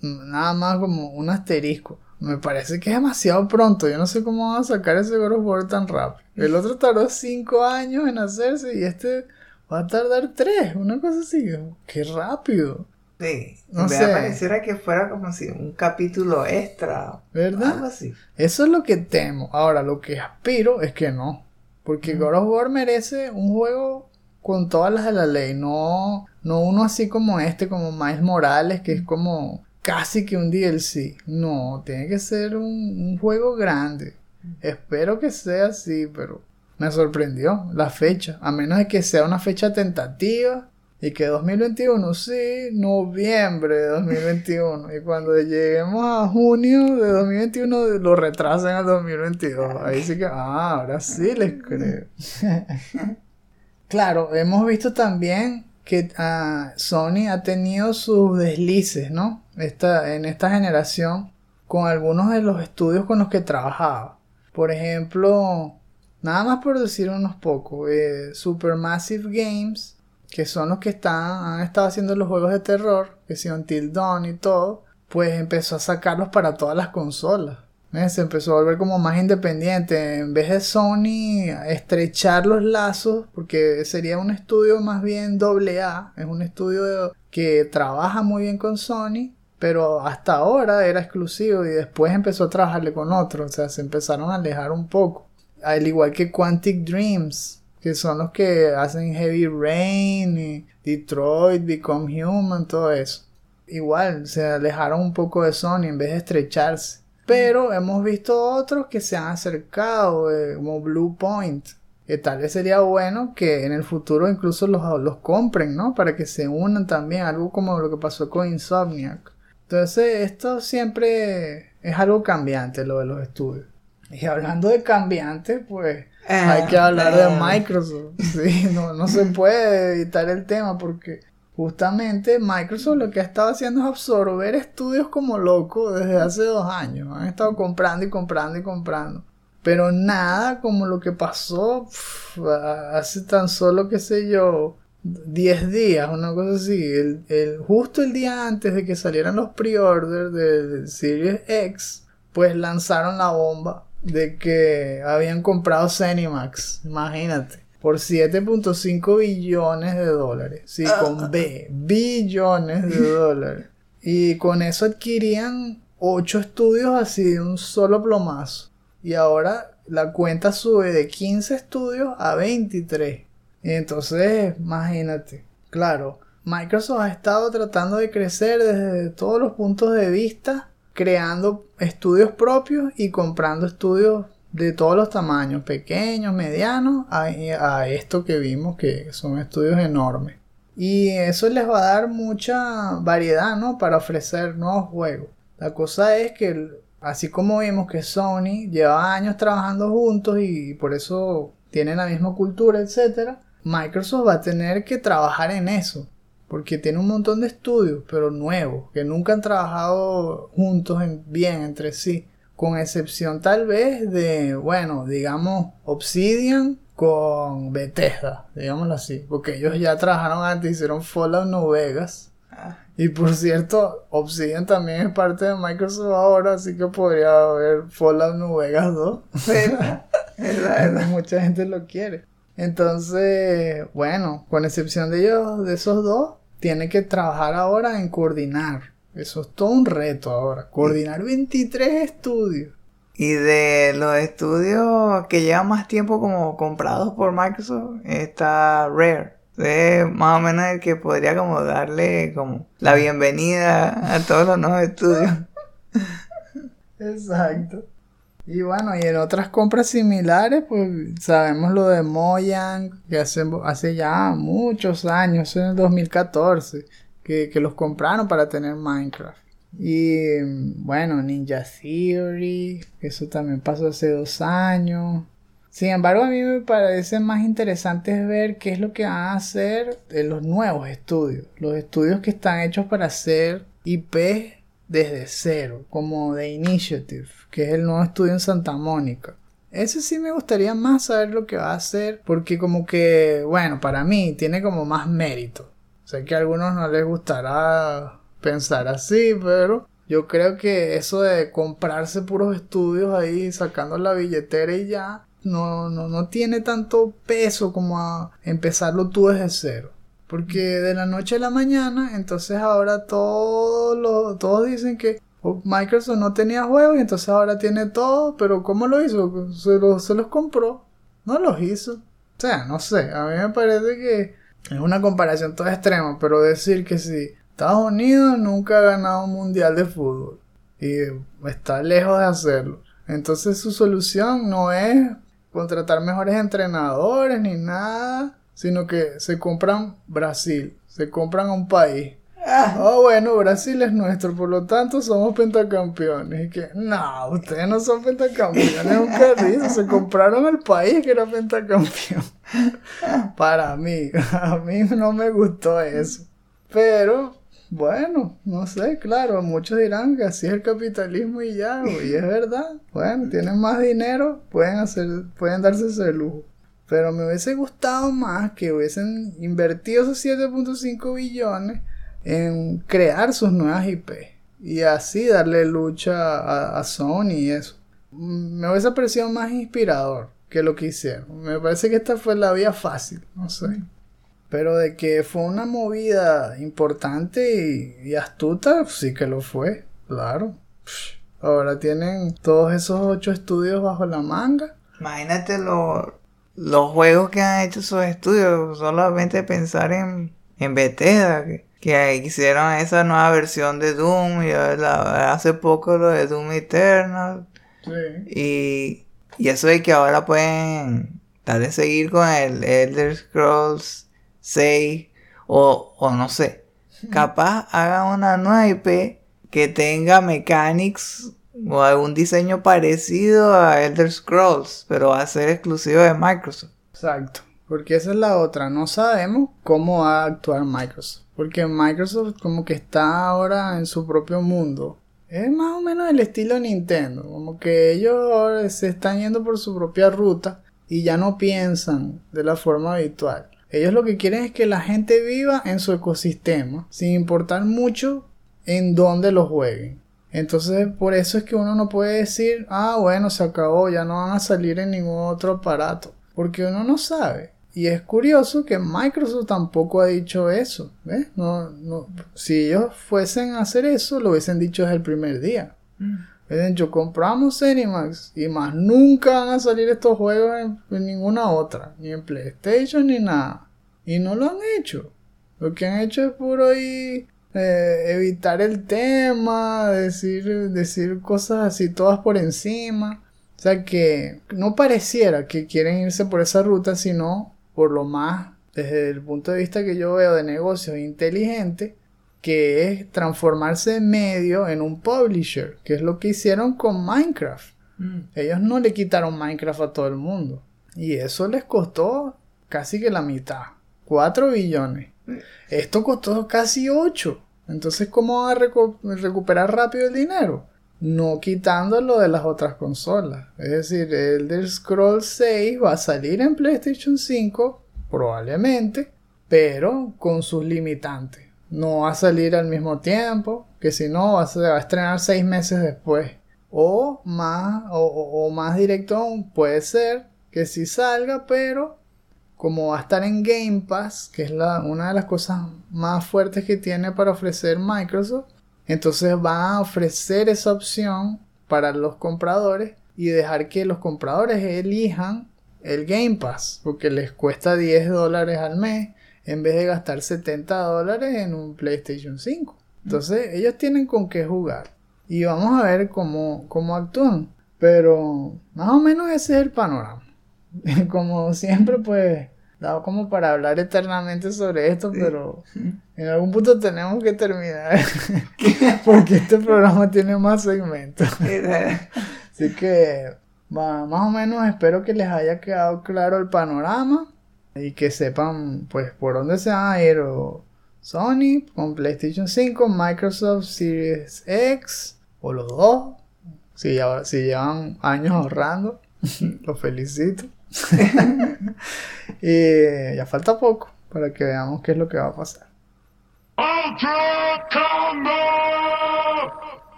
nada más como un asterisco. Me parece que es demasiado pronto. Yo no sé cómo van a sacar ese God of tan rápido. El otro tardó 5 años en hacerse y este va a tardar 3. Una cosa así. Qué rápido. Sí. No me sé. pareciera que fuera como si un capítulo extra. ¿Verdad? Algo así. Eso es lo que temo. Ahora, lo que aspiro es que no. Porque God of War merece un juego con todas las de la ley. No, no uno así como este, como Miles Morales, que es como casi que un DLC. No, tiene que ser un, un juego grande. Espero que sea así, pero me sorprendió la fecha. A menos de que sea una fecha tentativa. Y que 2021, sí, noviembre de 2021. Y cuando lleguemos a junio de 2021, lo retrasen al 2022. Ahí sí que, ah, ahora sí les creo. claro, hemos visto también que ah, Sony ha tenido sus deslices, ¿no? Esta, en esta generación con algunos de los estudios con los que trabajaba. Por ejemplo, nada más por decir unos pocos, eh, Supermassive Games, que son los que están, han estado haciendo los juegos de terror, que son Until Dawn y todo, pues empezó a sacarlos para todas las consolas. Se empezó a volver como más independiente. En vez de Sony estrechar los lazos, porque sería un estudio más bien doble A, es un estudio que trabaja muy bien con Sony, pero hasta ahora era exclusivo y después empezó a trabajarle con otros, o sea, se empezaron a alejar un poco. Al igual que Quantic Dreams, que son los que hacen Heavy Rain y Detroit, Become Human, todo eso. Igual, se alejaron un poco de Sony en vez de estrecharse. Pero hemos visto otros que se han acercado, eh, como Blue Point, que tal vez sería bueno que en el futuro incluso los, los compren, ¿no? Para que se unan también, algo como lo que pasó con Insomniac. Entonces, esto siempre es algo cambiante, lo de los estudios. Y hablando de cambiante, pues hay que hablar de Microsoft. Sí, no, no se puede evitar el tema porque justamente Microsoft lo que ha estado haciendo es absorber estudios como loco desde hace dos años. Han estado comprando y comprando y comprando. Pero nada como lo que pasó hace tan solo, qué sé yo, 10 días, una cosa así. El, el- justo el día antes de que salieran los pre-orders del Series X, pues lanzaron la bomba de que habían comprado Cenimax, imagínate, por 7.5 billones de dólares. Sí, con B, billones de dólares. Y con eso adquirían 8 estudios así de un solo plomazo. Y ahora la cuenta sube de 15 estudios a 23. Y entonces, imagínate, claro, Microsoft ha estado tratando de crecer desde todos los puntos de vista, creando estudios propios y comprando estudios de todos los tamaños, pequeños, medianos, a, a esto que vimos que son estudios enormes. Y eso les va a dar mucha variedad, ¿no? Para ofrecer nuevos juegos. La cosa es que, así como vimos que Sony lleva años trabajando juntos y por eso tienen la misma cultura, etcétera, Microsoft va a tener que trabajar en eso. Porque tiene un montón de estudios, pero nuevos, que nunca han trabajado juntos en- bien entre sí. Con excepción tal vez de, bueno, digamos, Obsidian con Bethesda, digámoslo así. Porque ellos ya trabajaron antes, hicieron Fallout New Vegas. Ah, Y por cierto, Obsidian también es parte de Microsoft ahora, así que podría haber Fallout New Vegas 2. ¿verdad? ¿verdad? Mucha gente lo quiere. Entonces, bueno, con excepción de ellos, de esos dos, tiene que trabajar ahora en coordinar Eso es todo un reto ahora. Coordinar 23 estudios. Y de los estudios que llevan más tiempo como comprados por Microsoft, está Rare. Es más o menos el que podría como darle como la bienvenida a todos los nuevos estudios. Exacto. Y bueno, y en otras compras similares, pues sabemos lo de Mojang, que hace, hace ya muchos años, en el 2014, que, que los compraron para tener Minecraft. Y bueno, Ninja Theory, eso también pasó hace dos años. Sin embargo, a mí me parece más interesante ver qué es lo que van a hacer en los nuevos estudios. Los estudios que están hechos para hacer IP desde cero, como The Initiative, que es el nuevo estudio en Santa Mónica. Ese sí me gustaría más saber lo que va a hacer, porque como que, bueno, para mí tiene como más mérito. Sé que a algunos no les gustará pensar así, pero yo creo que eso de comprarse puros estudios ahí, sacando la billetera y ya, no, no, no tiene tanto peso como empezarlo tú desde cero. Porque de la noche a la mañana, entonces ahora todos, lo, todos dicen que Microsoft no tenía juegos y entonces ahora tiene todo, pero ¿cómo lo hizo? Se, se los compró, no los hizo. O sea, no sé, a mí me parece que es una comparación toda extrema, pero decir que si Estados Unidos nunca ha ganado un mundial de fútbol y está lejos de hacerlo. Entonces su solución no es contratar mejores entrenadores ni nada, sino que se compran Brasil, se compran a un país. Ah, oh, bueno, Brasil es nuestro, por lo tanto somos pentacampeones. Y que, no, ustedes no son pentacampeones, nunca dice, se compraron el país que era pentacampeón. Para mí, a mí no me gustó eso. Pero, bueno, no sé, claro, muchos dirán que así es el capitalismo y ya, y es verdad. Bueno, tienen más dinero, pueden hacer, pueden darse ese lujo. Pero me hubiese gustado más que hubiesen invertido esos 7.5 billones en crear sus nuevas IP y así darle lucha a, Sony y eso. Me hubiese parecido más inspirador que lo que hicieron. Me parece que esta fue la vía fácil, no sé. Pero de que fue una movida importante y, astuta, sí que lo fue, claro. Ahora tienen todos esos ocho estudios bajo la manga. Imagínate los juegos que han hecho esos estudios, solamente pensar en, en Bethesda, que, que hicieron esa nueva versión de Doom y hace poco lo de Doom Eternal. Y, y eso de que ahora pueden tal vez seguir con el Elder Scrolls 6 o, o no sé. Capaz haga una nueva IP que tenga mechanics o algún diseño parecido a Elder Scrolls, pero va a ser exclusivo de Microsoft. Exacto, porque esa es la otra, no sabemos cómo va a actuar Microsoft, porque Microsoft como que está ahora en su propio mundo. Es más o menos el estilo Nintendo, como que ellos se están yendo por su propia ruta y ya no piensan de la forma habitual. Ellos lo que quieren es que la gente viva en su ecosistema, sin importar mucho en dónde lo jueguen. Entonces, por eso es que uno no puede decir, ah, bueno, se acabó, ya no van a salir en ningún otro aparato, porque uno no sabe. Y es curioso que Microsoft tampoco ha dicho eso, ¿ves? No, no, si ellos fuesen a hacer eso, lo hubiesen dicho desde el primer día. Mm. Yo compramos Cinemax y más nunca van a salir estos juegos en, ninguna otra, ni en PlayStation ni nada. Y no lo han hecho. Lo que han hecho es puro ahí eh, evitar el tema, decir, decir cosas así todas por encima. O sea que no pareciera que quieren irse por esa ruta, sino por lo más, desde el punto de vista que yo veo de negocios inteligente, que es transformarse en medio en un publisher, que es lo que hicieron con Minecraft. Mm. Ellos no le quitaron Minecraft a todo el mundo. Y eso les costó casi que la mitad. 4 billones. Esto costó casi 8. Entonces, ¿cómo van a recuperar rápido el dinero? No quitándolo de las otras consolas. Es decir, Elder Scrolls 6 va a salir en PlayStation 5, probablemente, pero con sus limitantes no va a salir al mismo tiempo, que si no va a, estrenar seis meses después. O más, o, más directo puede ser que si salga, pero como va a estar en Game Pass, que es una de las cosas más fuertes que tiene para ofrecer Microsoft, Entonces van a ofrecer esa opción para los compradores y dejar que los compradores elijan el Game Pass, porque les cuesta 10 dólares al mes en vez de gastar 70 dólares en un PlayStation 5. Entonces ellos tienen con qué jugar y vamos a ver cómo, cómo actúan. Pero más o menos ese es el panorama. Como siempre, pues, dado como para hablar eternamente sobre esto, pero en algún punto tenemos que terminar. Porque este programa tiene más segmentos. Así que más o menos espero que les haya quedado claro el panorama y que sepan pues por dónde se van a ir o Sony con PlayStation 5, Microsoft Series X o los dos. Si, si llevan años ahorrando, los felicito. y ya falta poco para que veamos qué es lo que va a pasar.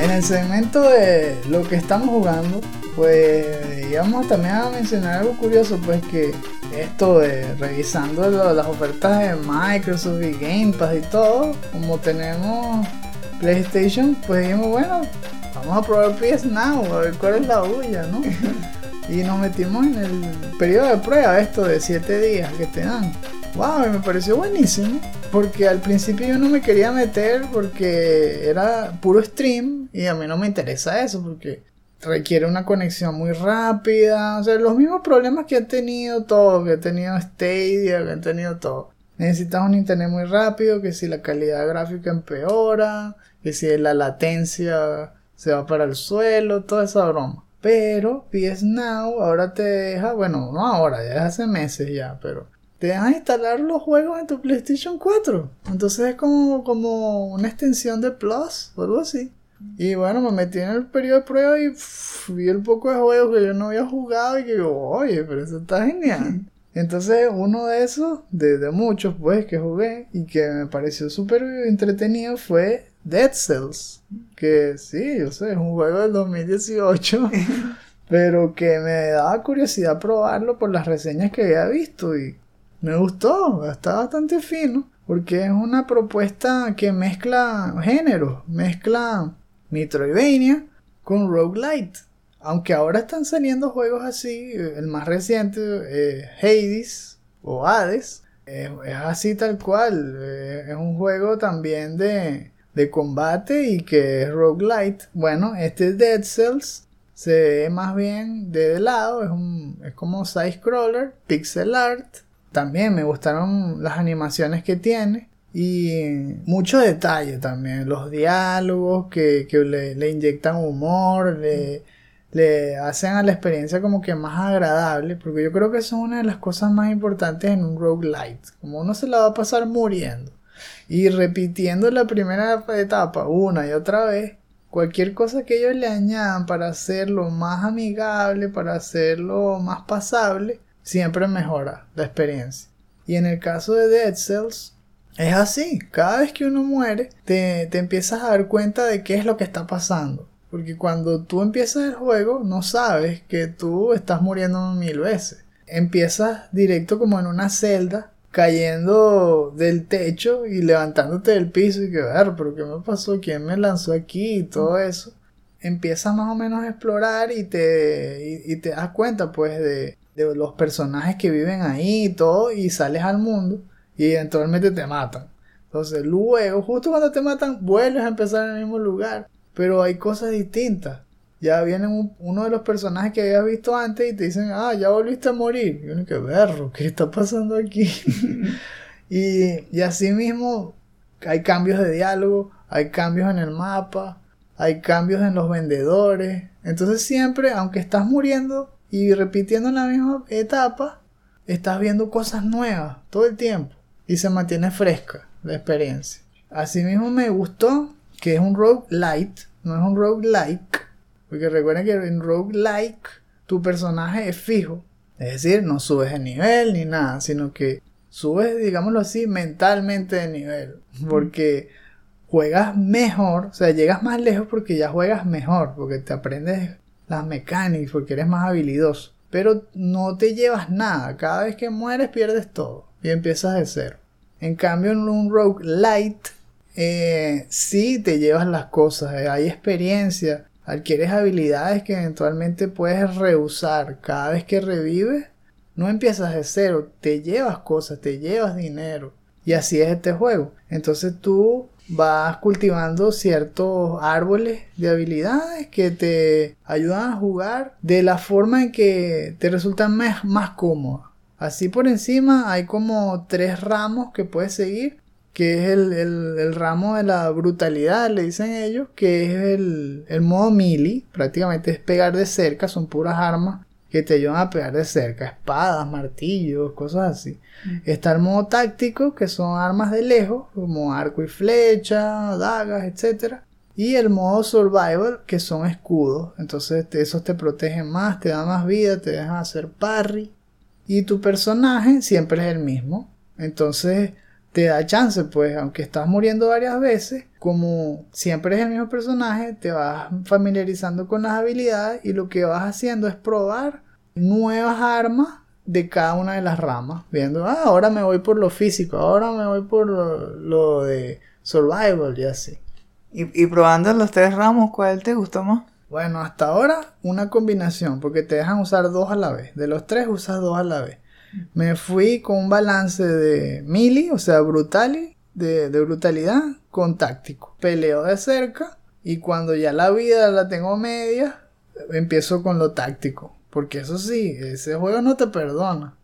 En el segmento de lo que estamos jugando, pues íbamos también a mencionar algo curioso, pues que esto de revisando las ofertas de Microsoft y Game Pass y todo, como tenemos PlayStation, pues dijimos, bueno, vamos a probar PS Now, a ver cuál es la huya, ¿no? y nos metimos en el periodo de prueba, esto de 7 días que te dan. Wow, me pareció buenísimo. Porque al principio yo no me quería meter porque era puro stream y a mí no me interesa eso porque requiere una conexión muy rápida. O sea, los mismos problemas que han tenido todo, que ha tenido Stadia, que han tenido todo. Necesitas un internet muy rápido, que si la calidad gráfica empeora, que si la latencia se va para el suelo, toda esa broma. Pero PS Now ahora te deja, bueno, no ahora, ya hace meses ya, pero te dejan instalar los juegos en tu PlayStation 4. Entonces es como, como una extensión de Plus o algo así. Y bueno, me metí en el periodo de prueba y vi el poco de juegos que yo no había jugado y que digo, oye, pero eso está genial. Entonces uno de esos, de, de muchos pues que jugué y que me pareció súper entretenido fue Dead Cells. Que sí, yo sé, es un juego del 2018. pero que me daba curiosidad probarlo por las reseñas que había visto y me gustó, está bastante fino, porque es una propuesta que mezcla géneros, mezcla Metroidvania con roguelite. Aunque ahora están saliendo juegos así, el más reciente, eh, Hades o Hades, es así tal cual, eh, es un juego también de, de combate y que es roguelite. Bueno, este Dead Cells se ve más bien de lado, es, un, es como side scroller, pixel art, también me gustaron las animaciones que tiene. Y mucho detalle también. Los diálogos que, le, inyectan humor, le, le hacen a la experiencia como que más agradable. Porque yo creo que eso es una de las cosas más importantes en un roguelite. Como uno se la va a pasar muriendo. Y repitiendo la primera etapa una y otra vez. Cualquier cosa que ellos le añadan para hacerlo más amigable, para hacerlo más pasable, siempre mejora la experiencia. Y en el caso de Dead Cells, es así. Cada vez que uno muere, te, te, empiezas a dar cuenta de qué es lo que está pasando. Porque cuando tú empiezas el juego, no sabes que tú estás muriendo mil veces. Empiezas directo como en una celda, cayendo del techo y levantándote del piso y que ver, pero ¿qué me pasó? ¿Quién me lanzó aquí? Y todo eso. Empiezas más o menos a explorar y te, y te das cuenta pues de, de los personajes que viven ahí y todo, y sales al mundo y eventualmente te matan. Entonces, luego, justo cuando te matan, vuelves a empezar en el mismo lugar, pero hay cosas distintas. Ya viene uno de los personajes que habías visto antes y te dicen, ah, ya volviste a morir. Y uno que verro, ¿qué está pasando aquí? y, y así mismo hay cambios de diálogo, hay cambios en el mapa, hay cambios en los vendedores. Entonces siempre, aunque estás muriendo, y repitiendo la misma etapa, estás viendo cosas nuevas todo el tiempo y se mantiene fresca la experiencia. Asimismo me gustó que es un roguelite, no es un roguelike, porque recuerden que en roguelike tu personaje es fijo, es decir, no subes de nivel ni nada, sino que subes, digámoslo así, mentalmente de nivel, porque juegas mejor, o sea, llegas más lejos porque ya juegas mejor, porque te aprendes las mecánicas porque eres más habilidoso. Pero no te llevas nada. Cada vez que mueres pierdes todo. y empiezas de cero. En cambio, en un rogue light, eh, sí te llevas las cosas, eh, hay experiencia, adquieres habilidades que eventualmente puedes reusar. Cada vez que revives, no empiezas de cero, te llevas cosas, te llevas dinero. Y así es este juego. Entonces tú vas cultivando ciertos árboles de habilidades que te ayudan a jugar de la forma en que te resultan más, más cómodas. Así por encima hay como tres ramos que puedes seguir, que es el, el, ramo de la brutalidad, le dicen ellos, que es el, el modo melee, prácticamente es pegar de cerca, son puras armas que te ayudan a pegar de cerca, espadas, martillos, cosas así. Está el modo táctico, que son armas de lejos, como arco y flecha, dagas, etc. Y el modo survival, que son escudos. Entonces esos te protegen más, te dan más vida, te dejan hacer parry. Y tu personaje siempre es el mismo. Entonces te da chance, pues, aunque estás muriendo varias veces, como siempre es el mismo personaje, te vas familiarizando con las habilidades y lo que vas haciendo es probar nuevas armas de cada una de las ramas, viendo, ah, ahora me voy por lo físico, ahora me voy por lo, de survival y así. Y, y probando los tres ramos, ¿cuál te gustó más? Bueno, hasta ahora una combinación, porque te dejan usar dos a la vez. De los tres usas dos a la vez. Me fui con un balance de mili, o sea, de, de brutalidad, con táctico. Peleo de cerca y cuando ya la vida la tengo media, empiezo con lo táctico. Porque eso sí, ese juego no te perdona.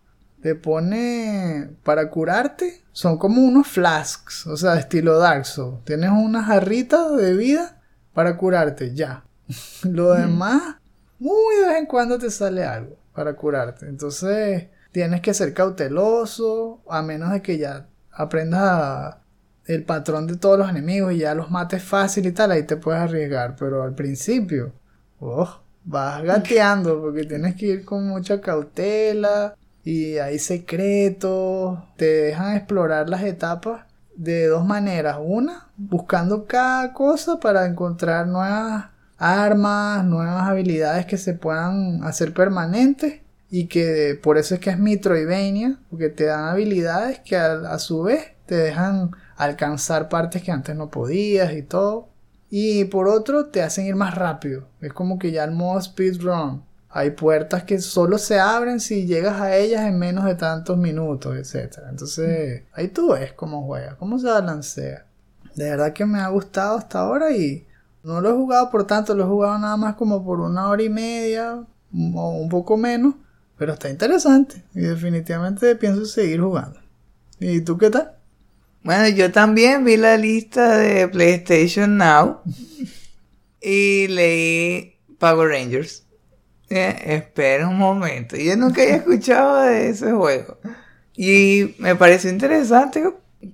Te pone para curarte, son como unos flasks, o sea, estilo Dark Souls. Tienes una jarrita de vida para curarte, ya. Lo demás, muy de vez en cuando te sale algo para curarte. Entonces, tienes que ser cauteloso, a menos de que ya aprendas el patrón de todos los enemigos y ya los mates fácil y tal, ahí te puedes arriesgar. Pero al principio, oh, vas gateando porque tienes que ir con mucha cautela y hay secretos, te dejan explorar las etapas de dos maneras. Una, buscando cada cosa para encontrar nuevas armas, nuevas habilidades que se puedan hacer permanentes y que por eso es que es Metroidvania, porque te dan habilidades que a, su vez te dejan alcanzar partes que antes no podías y todo. Y por otro te hacen ir más rápido. Es como que ya el modo speedrun. Hay puertas que solo se abren si llegas a ellas en menos de tantos minutos, etc. Entonces ahí tú ves cómo juega, cómo se balancea. De verdad que me ha gustado hasta ahora y no lo he jugado por tanto, lo he jugado nada más como por una hora y media o un poco menos. Pero está interesante y definitivamente pienso seguir jugando. ¿Y tú qué tal? Bueno, yo también vi la lista de PlayStation Now y leí Power Rangers. Eh, espera un momento, yo nunca había escuchado de ese juego. Y me pareció interesante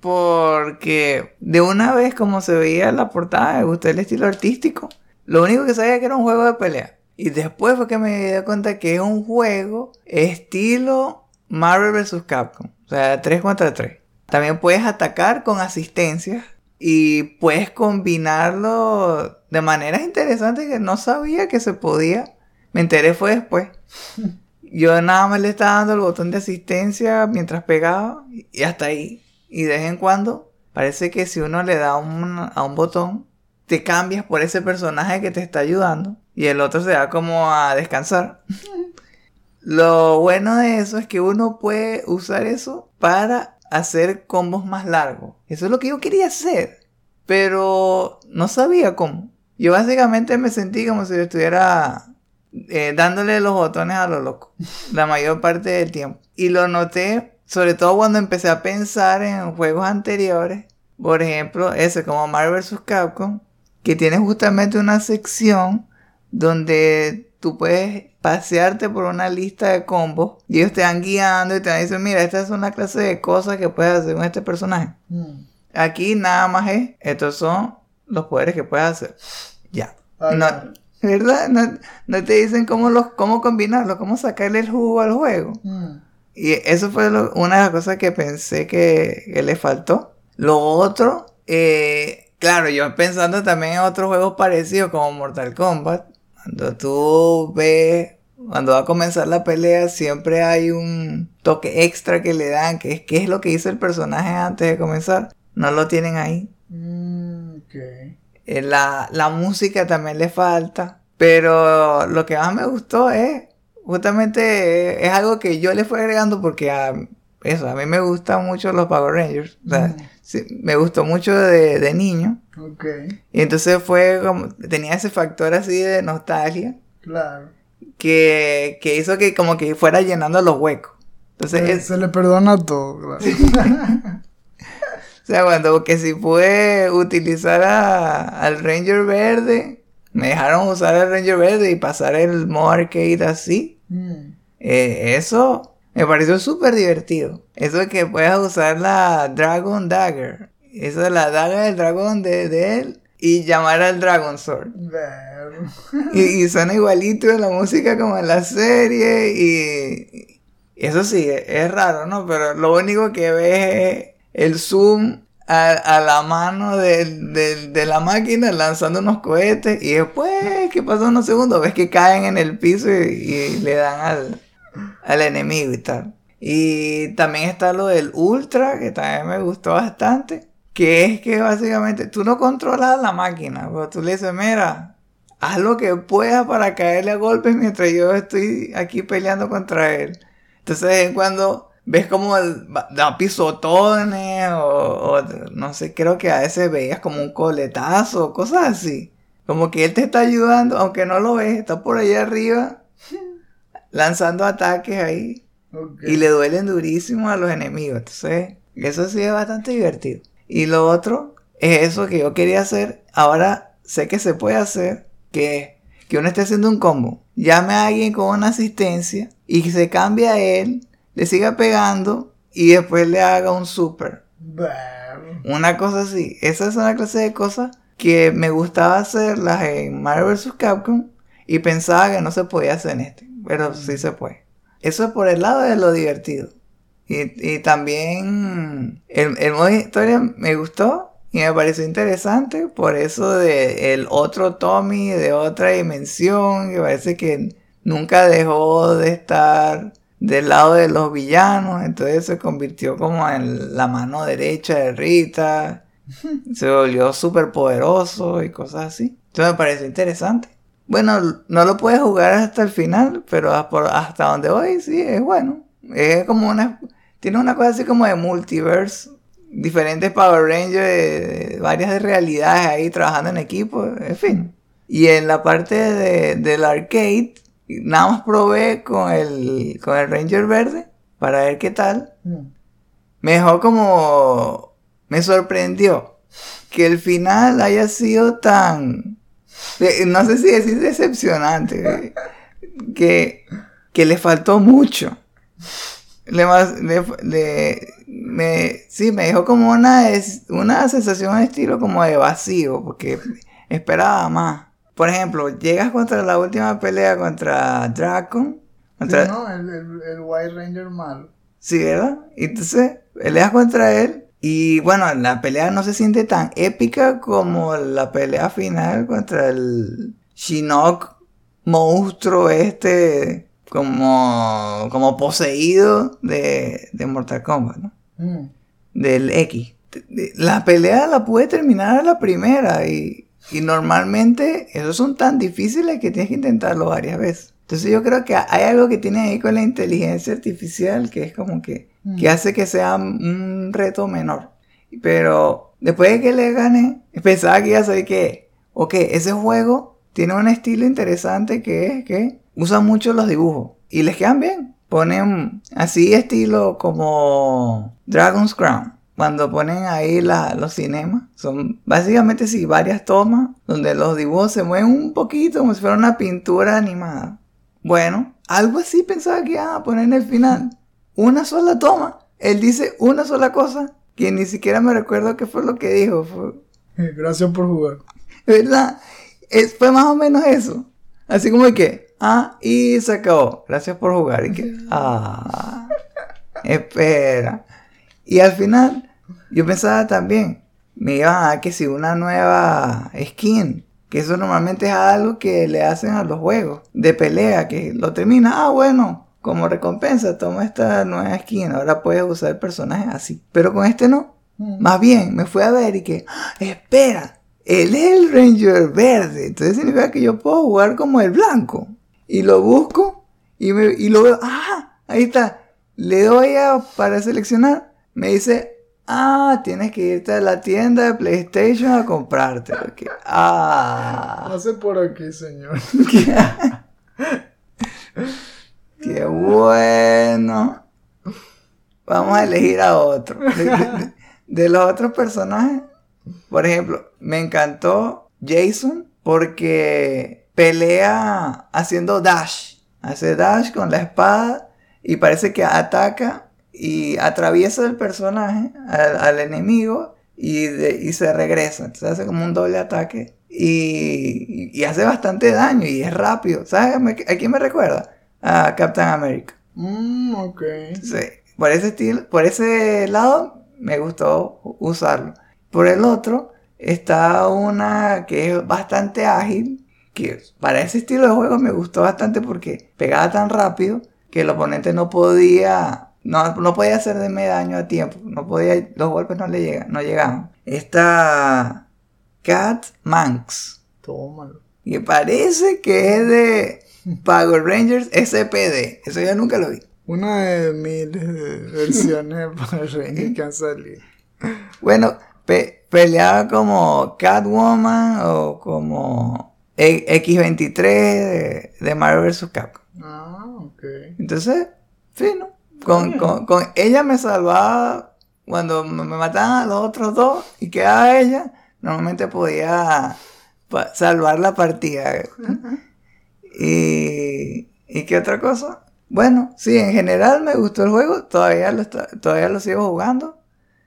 porque de una vez como se veía la portada, me gustó el estilo artístico. Lo único que sabía que era un juego de pelea. Y después fue que me di cuenta que es un juego estilo Marvel vs. Capcom. O sea, 3 contra 3. También puedes atacar con asistencia y puedes combinarlo de maneras interesantes que no sabía que se podía. Me enteré fue después. Yo nada más le estaba dando el botón de asistencia mientras pegaba y hasta ahí. Y de vez en cuando parece que si uno le da a un botón, te cambias por ese personaje que te está ayudando y el otro se va como a descansar. Lo bueno de eso es que uno puede usar eso para hacer combos más largos. Eso es lo que yo quería hacer, pero no sabía cómo. Yo básicamente me sentí como si estuviera eh, dándole los botones a lo loco la mayor parte del tiempo. Y lo noté sobre todo cuando empecé a pensar en juegos anteriores. Por ejemplo, ese como Marvel vs. Capcom, que tiene justamente una sección donde tú puedes pasearte por una lista de combos y ellos te van guiando y te van diciendo, mira, esta es una clase de cosas que puedes hacer con este personaje. Mm. Aquí nada más es, estos son los poderes que puedes hacer. Ya. ¿Verdad? No, te dicen cómo, los, cómo combinarlo, cómo sacarle el jugo al juego. Mm. Y eso fue una de las cosas que pensé que, le faltó. Lo otro, eh, claro, yo pensando también en otros juegos parecidos como Mortal Kombat, cuando tú ves cuando va a comenzar la pelea siempre hay un toque extra que le dan, que es qué es lo que hizo el personaje antes de comenzar. No lo tienen ahí. Mm. Eh, La, la música también le falta. Pero lo que más me gustó es, justamente, es algo que yo le fui agregando porque a, eso, a mí me gustan mucho los Power Rangers. O sea, Mm. Sí, me gustó mucho de, de niño. Ok, Y entonces fue como, tenía ese factor así de nostalgia claro. que, que hizo que como que fuera llenando los huecos. Entonces, Se, es- se le perdona todo, claro. o sea, cuando que si pude utilizar a- al Ranger verde, me dejaron usar el Ranger verde y pasar el modo arcade así. Mm, eh, eso me pareció súper divertido. Eso de que puedas usar la Dragon Dagger. Eso de la daga del dragón de, de él. Y llamar al Dragon Sword. Y, y suena igualito en la música como en la serie. Y, y eso sí, es raro, ¿no? Pero lo único que ves es el zoom a, a la mano del- del- de la máquina lanzando unos cohetes. Y después, ¿qué pasó unos segundos? Ves que caen en el piso y, y le dan al, al enemigo y tal. Y también está lo del Ultra, que también me gustó bastante. Que es que básicamente tú no controlas la máquina, pero tú le dices, mira, haz lo que puedas para caerle a golpes mientras yo estoy aquí peleando contra él. Entonces, cuando ves como da pisotones o, o no sé, creo que a veces veías como un coletazo, cosas así. Como que él te está ayudando, aunque no lo ves, está por allá arriba lanzando ataques ahí y le duelen durísimo a los enemigos. Entonces, eso sí es bastante divertido. Y lo otro es eso que yo quería hacer. Ahora sé que se puede hacer, que es que uno esté haciendo un combo, llame a alguien con una asistencia y se cambie a él, le siga pegando y después le haga un super. Una cosa así. Esa es una clase de cosas que me gustaba hacerlas en Marvel vs. Capcom y pensaba que no se podía hacer en este. Pero sí se puede. Eso es por el lado de lo divertido. Y, y también el, el modo historia me gustó y me pareció interesante por eso de el otro Tommy de otra dimensión que parece que nunca dejó de estar del lado de los villanos, entonces se convirtió como en la mano derecha de Rita, se volvió súper poderoso y cosas así. Entonces me pareció interesante. Bueno, no lo puedes jugar hasta el final, pero hasta donde voy sí es bueno. Es como una... Tiene una cosa así como de multiverse. Diferentes Power Rangers, de, de varias de realidades ahí trabajando en equipo, en fin. Y en la parte de- del arcade, nada más probé con el, con el Ranger verde para ver qué tal. Mm. Me dejó como... Me sorprendió que el final haya sido tan... No sé si decir decepcionante. Que, que le faltó mucho. Le, le- le- me, sí, me dejó como una, una sensación de estilo como de vacío, porque esperaba más. Por ejemplo, llegas contra la última pelea contra Dracon. Contra, Sí, ¿no? El, el, el White Ranger malo. Sí, ¿verdad? Y entonces peleas contra él. Y bueno, la pelea no se siente tan épica como la pelea final contra el Shinnok monstruo este como, como poseído de, de Mortal Kombat, ¿no? Mm. Del X. La pelea la pude terminar a la primera y, y normalmente esos son tan difíciles que tienes que intentarlo varias veces. Entonces yo creo que hay algo que tiene ahí con la inteligencia artificial que es como que, que hace que sea un reto menor. Pero después de que le gané, pensaba que iba a saber que, ok, ese juego tiene un estilo interesante que es que usa mucho los dibujos y les quedan bien. Ponen así estilo como Dragon's Crown. Cuando ponen ahí la- los cinemas, son básicamente sí, varias tomas donde los dibujos se mueven un poquito como si fuera una pintura animada. Bueno, algo así pensaba que iban a poner en el final. Una sola toma. Él dice una sola cosa que ni siquiera me recuerdo qué fue lo que dijo. Fue- Gracias por jugar. ¿Verdad? Es, fue más o menos eso. Así como que, ah, y se acabó. Gracias por jugar. Y que, ah, espera. Y al final, yo pensaba también, me iban a dar que si una nueva skin, Que eso normalmente es algo que le hacen a los juegos de pelea, que lo termina, ah, bueno, como recompensa, toma esta nueva skin, ahora puedes usar el personaje así. Pero con este no. Más bien, me fui a ver y que, ¡ah! espera, él es el Ranger verde, entonces significa que yo puedo jugar como el blanco. Y lo busco y, me, y lo veo, ah, ahí está. Le doy a para seleccionar, me dice, ah, tienes que irte a la tienda de PlayStation a comprarte. Ah, Pase por aquí, señor. qué bueno. Vamos a elegir a otro. De, de- de los otros personajes, por ejemplo, me encantó Jason porque pelea haciendo dash. Hace dash con la espada y parece que ataca y atraviesa el personaje al, al enemigo y, de- y se regresa. Entonces hace como un doble ataque y, y hace bastante daño y es rápido. ¿Sabes a quién me recuerda? A Captain America. Mmm, ok. Sí, por ese estilo, por ese lado me gustó usarlo. Por el otro está una que es bastante ágil, que para ese estilo de juego me gustó bastante porque pegaba tan rápido que el oponente no podía no, no podía hacerme daño a tiempo, no podía los golpes no le llegan, no llegaban. Esta Cat Manx Tómalo. y parece que es de Power Rangers SPD. Eso yo nunca lo vi. Una de de versiones de Power Rangers que han salido. Bueno, pe- peleaba como Catwoman o como E- X23 de, de Marvel vs. Capcom. Ah, ok. Entonces, fino. Con, con, con ella me salvaba cuando me mataban a los otros dos y quedaba ella. Normalmente podía salvar la partida. y, ¿Y qué otra cosa? Bueno, sí, en general me gustó el juego. Todavía lo, está- todavía lo sigo jugando.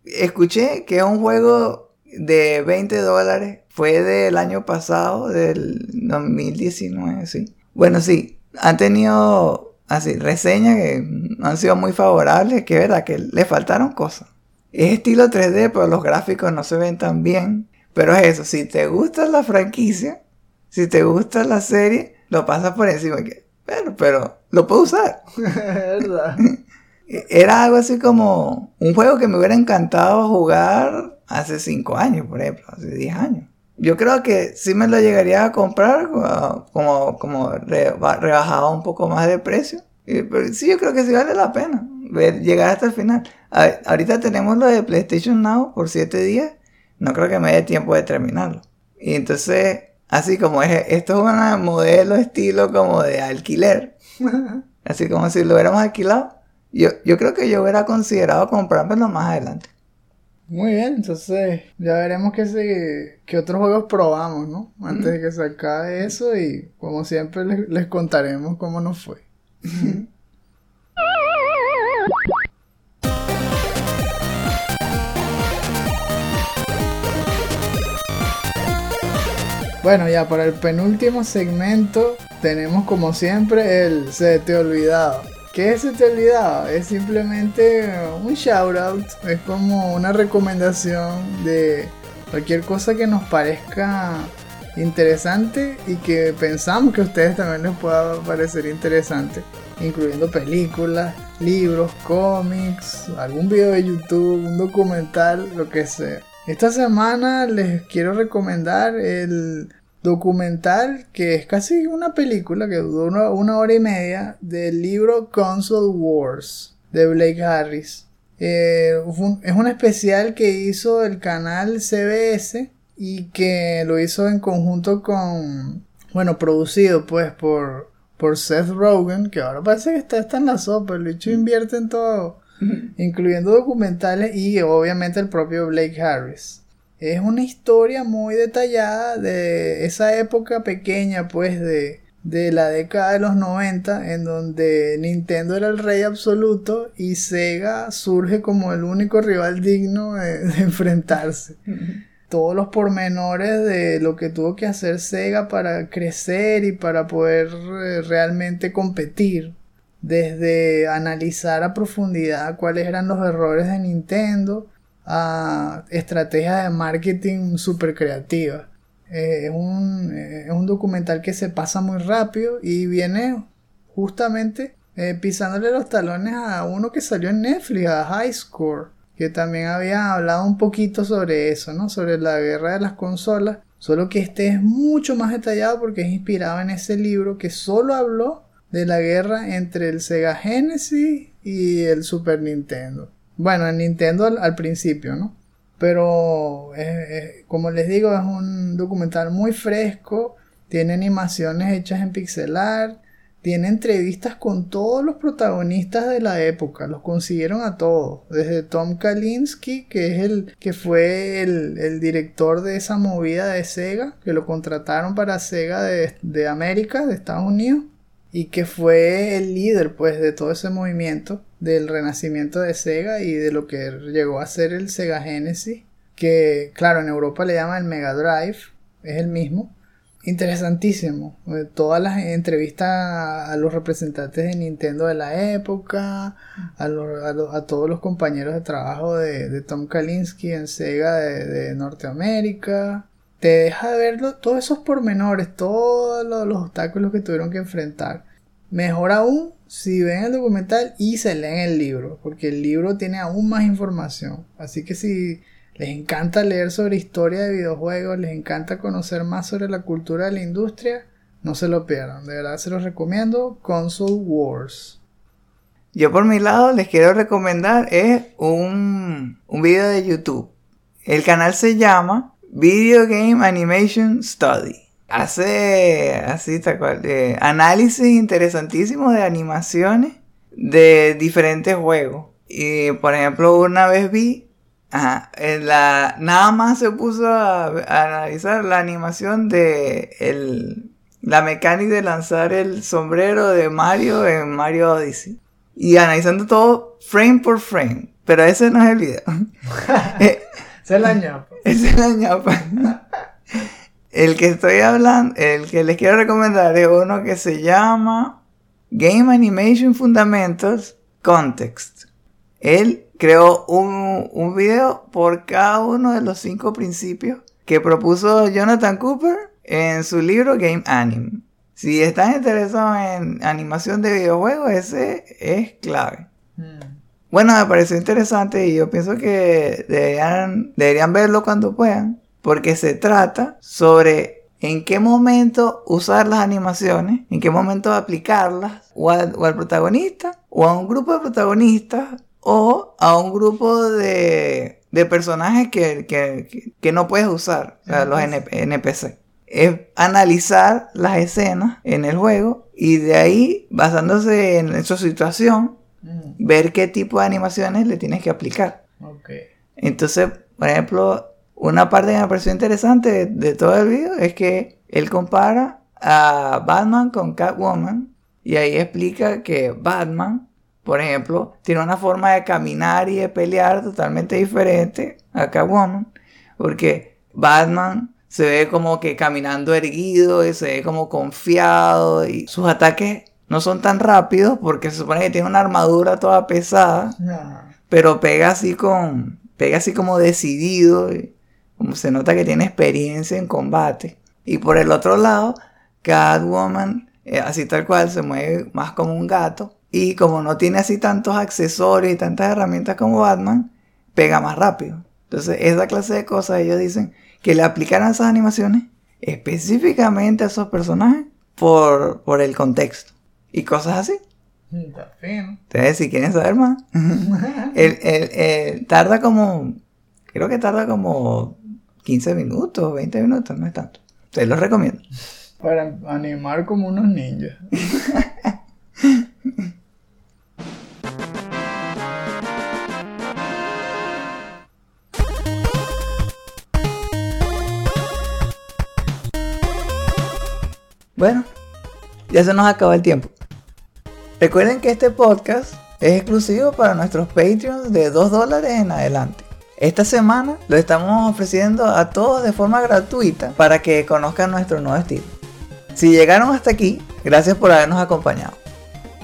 Escuché que es un juego de 20 dólares. Fue del año pasado, del 2019, sí. Bueno, sí, han tenido así reseñas que no han sido muy favorables, que es verdad que le faltaron cosas. Es estilo 3D, pero los gráficos no se ven tan bien. Pero es eso, si te gusta la franquicia, si te gusta la serie, lo pasas por encima. Que, pero, pero lo puedo usar. Verdad. Era algo así como un juego que me hubiera encantado jugar hace 5 años, por ejemplo, hace 10 años. Yo creo que sí me lo llegaría a comprar uh, como, como re- ba- rebajado un poco más de precio. Pero sí, yo creo que sí vale la pena ver, llegar hasta el final. A- ahorita tenemos lo de PlayStation Now por 7 días. No creo que me dé tiempo de terminarlo. Y entonces, así como es, esto es un modelo estilo como de alquiler. Así como si lo hubiéramos alquilado. Yo, yo creo que yo hubiera considerado comprármelo más adelante. Muy bien, entonces ya veremos qué, se, qué otros juegos probamos, ¿no? Antes de que se acabe eso y como siempre les, les contaremos cómo nos fue. Bueno, ya para el penúltimo segmento tenemos como siempre el Se te olvidado. ¿Qué es Se te olvidado? Es simplemente un shout out, es como una recomendación de cualquier cosa que nos parezca interesante y que pensamos que a ustedes también les pueda parecer interesante, incluyendo películas, libros, cómics, algún video de YouTube, un documental, lo que sea. Esta semana les quiero recomendar el documental que es casi una película que duró una, una hora y media del libro Console Wars de Blake Harris. Eh, un- es un especial que hizo el canal CBS y que lo hizo en conjunto con, bueno, producido pues por, por Seth Rogen, que ahora parece que está, está en la sopa, el bicho invierte en todo, incluyendo documentales y obviamente el propio Blake Harris. Es una historia muy detallada de esa época pequeña, pues, de, de la década de los 90, en donde Nintendo era el rey absoluto y Sega surge como el único rival digno de, de enfrentarse. Todos los pormenores de lo que tuvo que hacer Sega para crecer y para poder eh, realmente competir. Desde analizar a profundidad cuáles eran los errores de Nintendo, a estrategias de marketing súper creativas. Eh, es, un, eh, es un documental que se pasa muy rápido y viene justamente eh, pisándole los talones a uno que salió en Netflix, a High Score, que también había hablado un poquito sobre eso, ¿no? Sobre la guerra de las consolas. Solo que este es mucho más detallado porque es inspirado en ese libro que solo habló de la guerra entre el Sega Genesis y el Super Nintendo. Bueno, el Nintendo al, principio, ¿no? Pero como les digo, es un documental muy fresco, tiene animaciones hechas en pixelar, tiene entrevistas con todos los protagonistas de la época, los consiguieron a todos, desde Tom Kalinske, que es el que fue el, director de esa movida de Sega, que lo contrataron para Sega de, de América, de Estados Unidos, y que fue el líder pues de todo ese movimiento del renacimiento de Sega y de lo que llegó a ser el Sega Genesis, que claro, en Europa le llaman el Mega Drive, es el mismo. Interesantísimo. Eh, todas las entrevistas a los representantes de Nintendo de la época, a, a, todos los compañeros de trabajo de, Tom Kalinske en Sega de, Norteamérica. Te deja de ver todos esos pormenores, todos los obstáculos que tuvieron que enfrentar. Mejor aún si ven el documental y se leen el libro, porque el libro tiene aún más información. Así que si les encanta leer sobre historia de videojuegos, les encanta conocer más sobre la cultura de la industria, no se lo pierdan. De verdad se los recomiendo. Console Wars. Yo por mi lado les quiero recomendar es un, un video de YouTube. El canal se llama Video Game Animation Study hace así tal cual, análisis interesantísimos de animaciones de diferentes juegos. Y por ejemplo, una vez vi, la, nada más se puso a, analizar la animación de el, la mecánica de lanzar el sombrero de Mario en Mario Odyssey. Y analizando todo frame por frame. Pero ese no es el video. Es la ñapa. Es la ñapa. El que estoy hablando, el que les quiero recomendar es uno que se llama Game Animation Fundamentals Context. Él creó un, un video por cada uno de los cinco principios que propuso Jonathan Cooper en su libro Game Anime. Si están interesados en animación de videojuegos, ese es clave. Hmm. Bueno, me pareció interesante y yo pienso que deberían, deberían verlo cuando puedan porque se trata sobre en qué momento usar las animaciones, en qué momento aplicarlas, o al, protagonista, o a un grupo de protagonistas, o a un grupo de, personajes que, no puedes usar, o sea, los NPC. Es analizar las escenas en el juego y de ahí, basándose en su situación, mm. ver qué tipo de animaciones le tienes que aplicar. Entonces, por ejemplo, una parte que me pareció interesante de, todo el video es que él compara a Batman con Catwoman y ahí explica que Batman, por ejemplo, tiene una forma de caminar y de pelear totalmente diferente a Catwoman, porque Batman se ve como que caminando erguido y se ve como confiado y sus ataques no son tan rápidos porque se supone que tiene una armadura toda pesada, pero pega así con pega así como decidido y, se nota que tiene experiencia en combate. Y por el otro lado, Catwoman, eh, así tal cual, se mueve más como un gato. Y como no tiene así tantos accesorios y tantas herramientas como Batman, pega más rápido. Entonces, esa clase de cosas ellos dicen que le aplicaran esas animaciones específicamente a esos personajes por, por el contexto. Y cosas así. Está fino. Entonces, si quieren saber más, tarda como, creo que tarda como 15 minutos, 20 minutos, no es tanto. Te lo recomiendo. Para animar como unos ninjas. Bueno, ya se nos acabó el tiempo. Recuerden que este podcast es exclusivo para nuestros Patreons de 2 dólares en adelante. Esta semana lo estamos ofreciendo a todos de forma gratuita para que conozcan nuestro nuevo estilo. Si llegaron hasta aquí, gracias por habernos acompañado.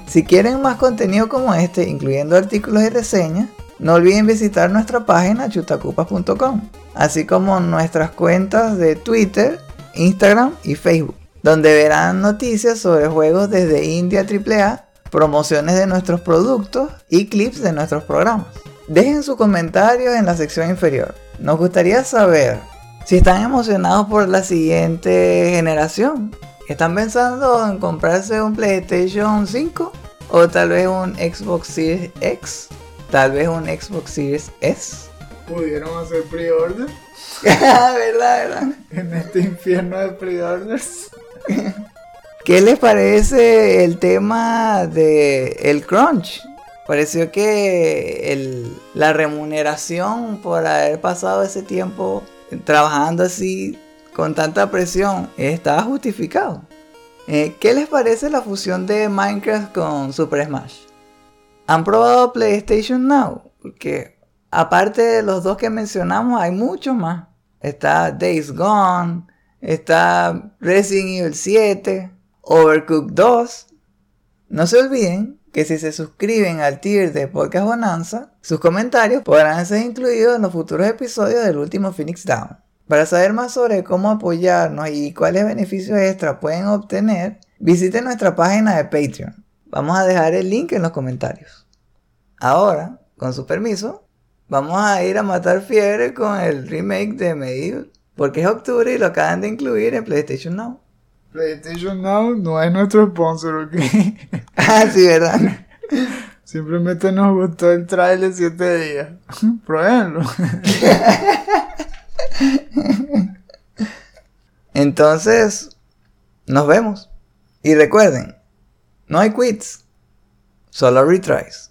Si quieren más contenido como este, incluyendo artículos y reseñas, no olviden visitar nuestra página chutacupas.com, así como nuestras cuentas de Twitter Instagram y Facebook, donde verán noticias sobre juegos desde India AAA, promociones de nuestros productos y clips de nuestros programas. Dejen sus comentarios en la sección inferior. Nos gustaría saber si están emocionados por la siguiente generación. ¿Están pensando en comprarse un PlayStation 5? ¿O tal vez un Xbox Series X? ¿Tal vez un Xbox Series S? ¿Pudieron hacer pre-order? verdad, verdad. En este infierno de pre-orders. ¿Qué les parece el tema de el crunch? Pareció que la remuneración por haber pasado ese tiempo trabajando así con tanta presión estaba justificado. Eh, ¿Qué les parece la fusión de Minecraft con Super Smash? ¿Han probado PlayStation Now? Porque aparte de los dos que mencionamos hay muchos más. Está Days Gone, está Resident Evil 7, Overcooked 2. No se olviden que si se suscriben al tier de Podcast Bonanza, sus comentarios podrán ser incluidos en los futuros episodios del último Phoenix Down. Para saber más sobre cómo apoyarnos y cuáles beneficios extra pueden obtener, visiten nuestra página de Patreon. Vamos a dejar el link en los comentarios. Ahora, con su permiso, vamos a ir a matar fiebre con el remake de Medieval, porque es octubre y lo acaban de incluir en PlayStation Now. PlayStation Now no es nuestro sponsor, ¿ok? Ah, sí, ¿verdad? Simplemente nos gustó el trailer 7 días. Pruébenlo. Entonces, nos vemos. Y recuerden, no hay quits, solo retries.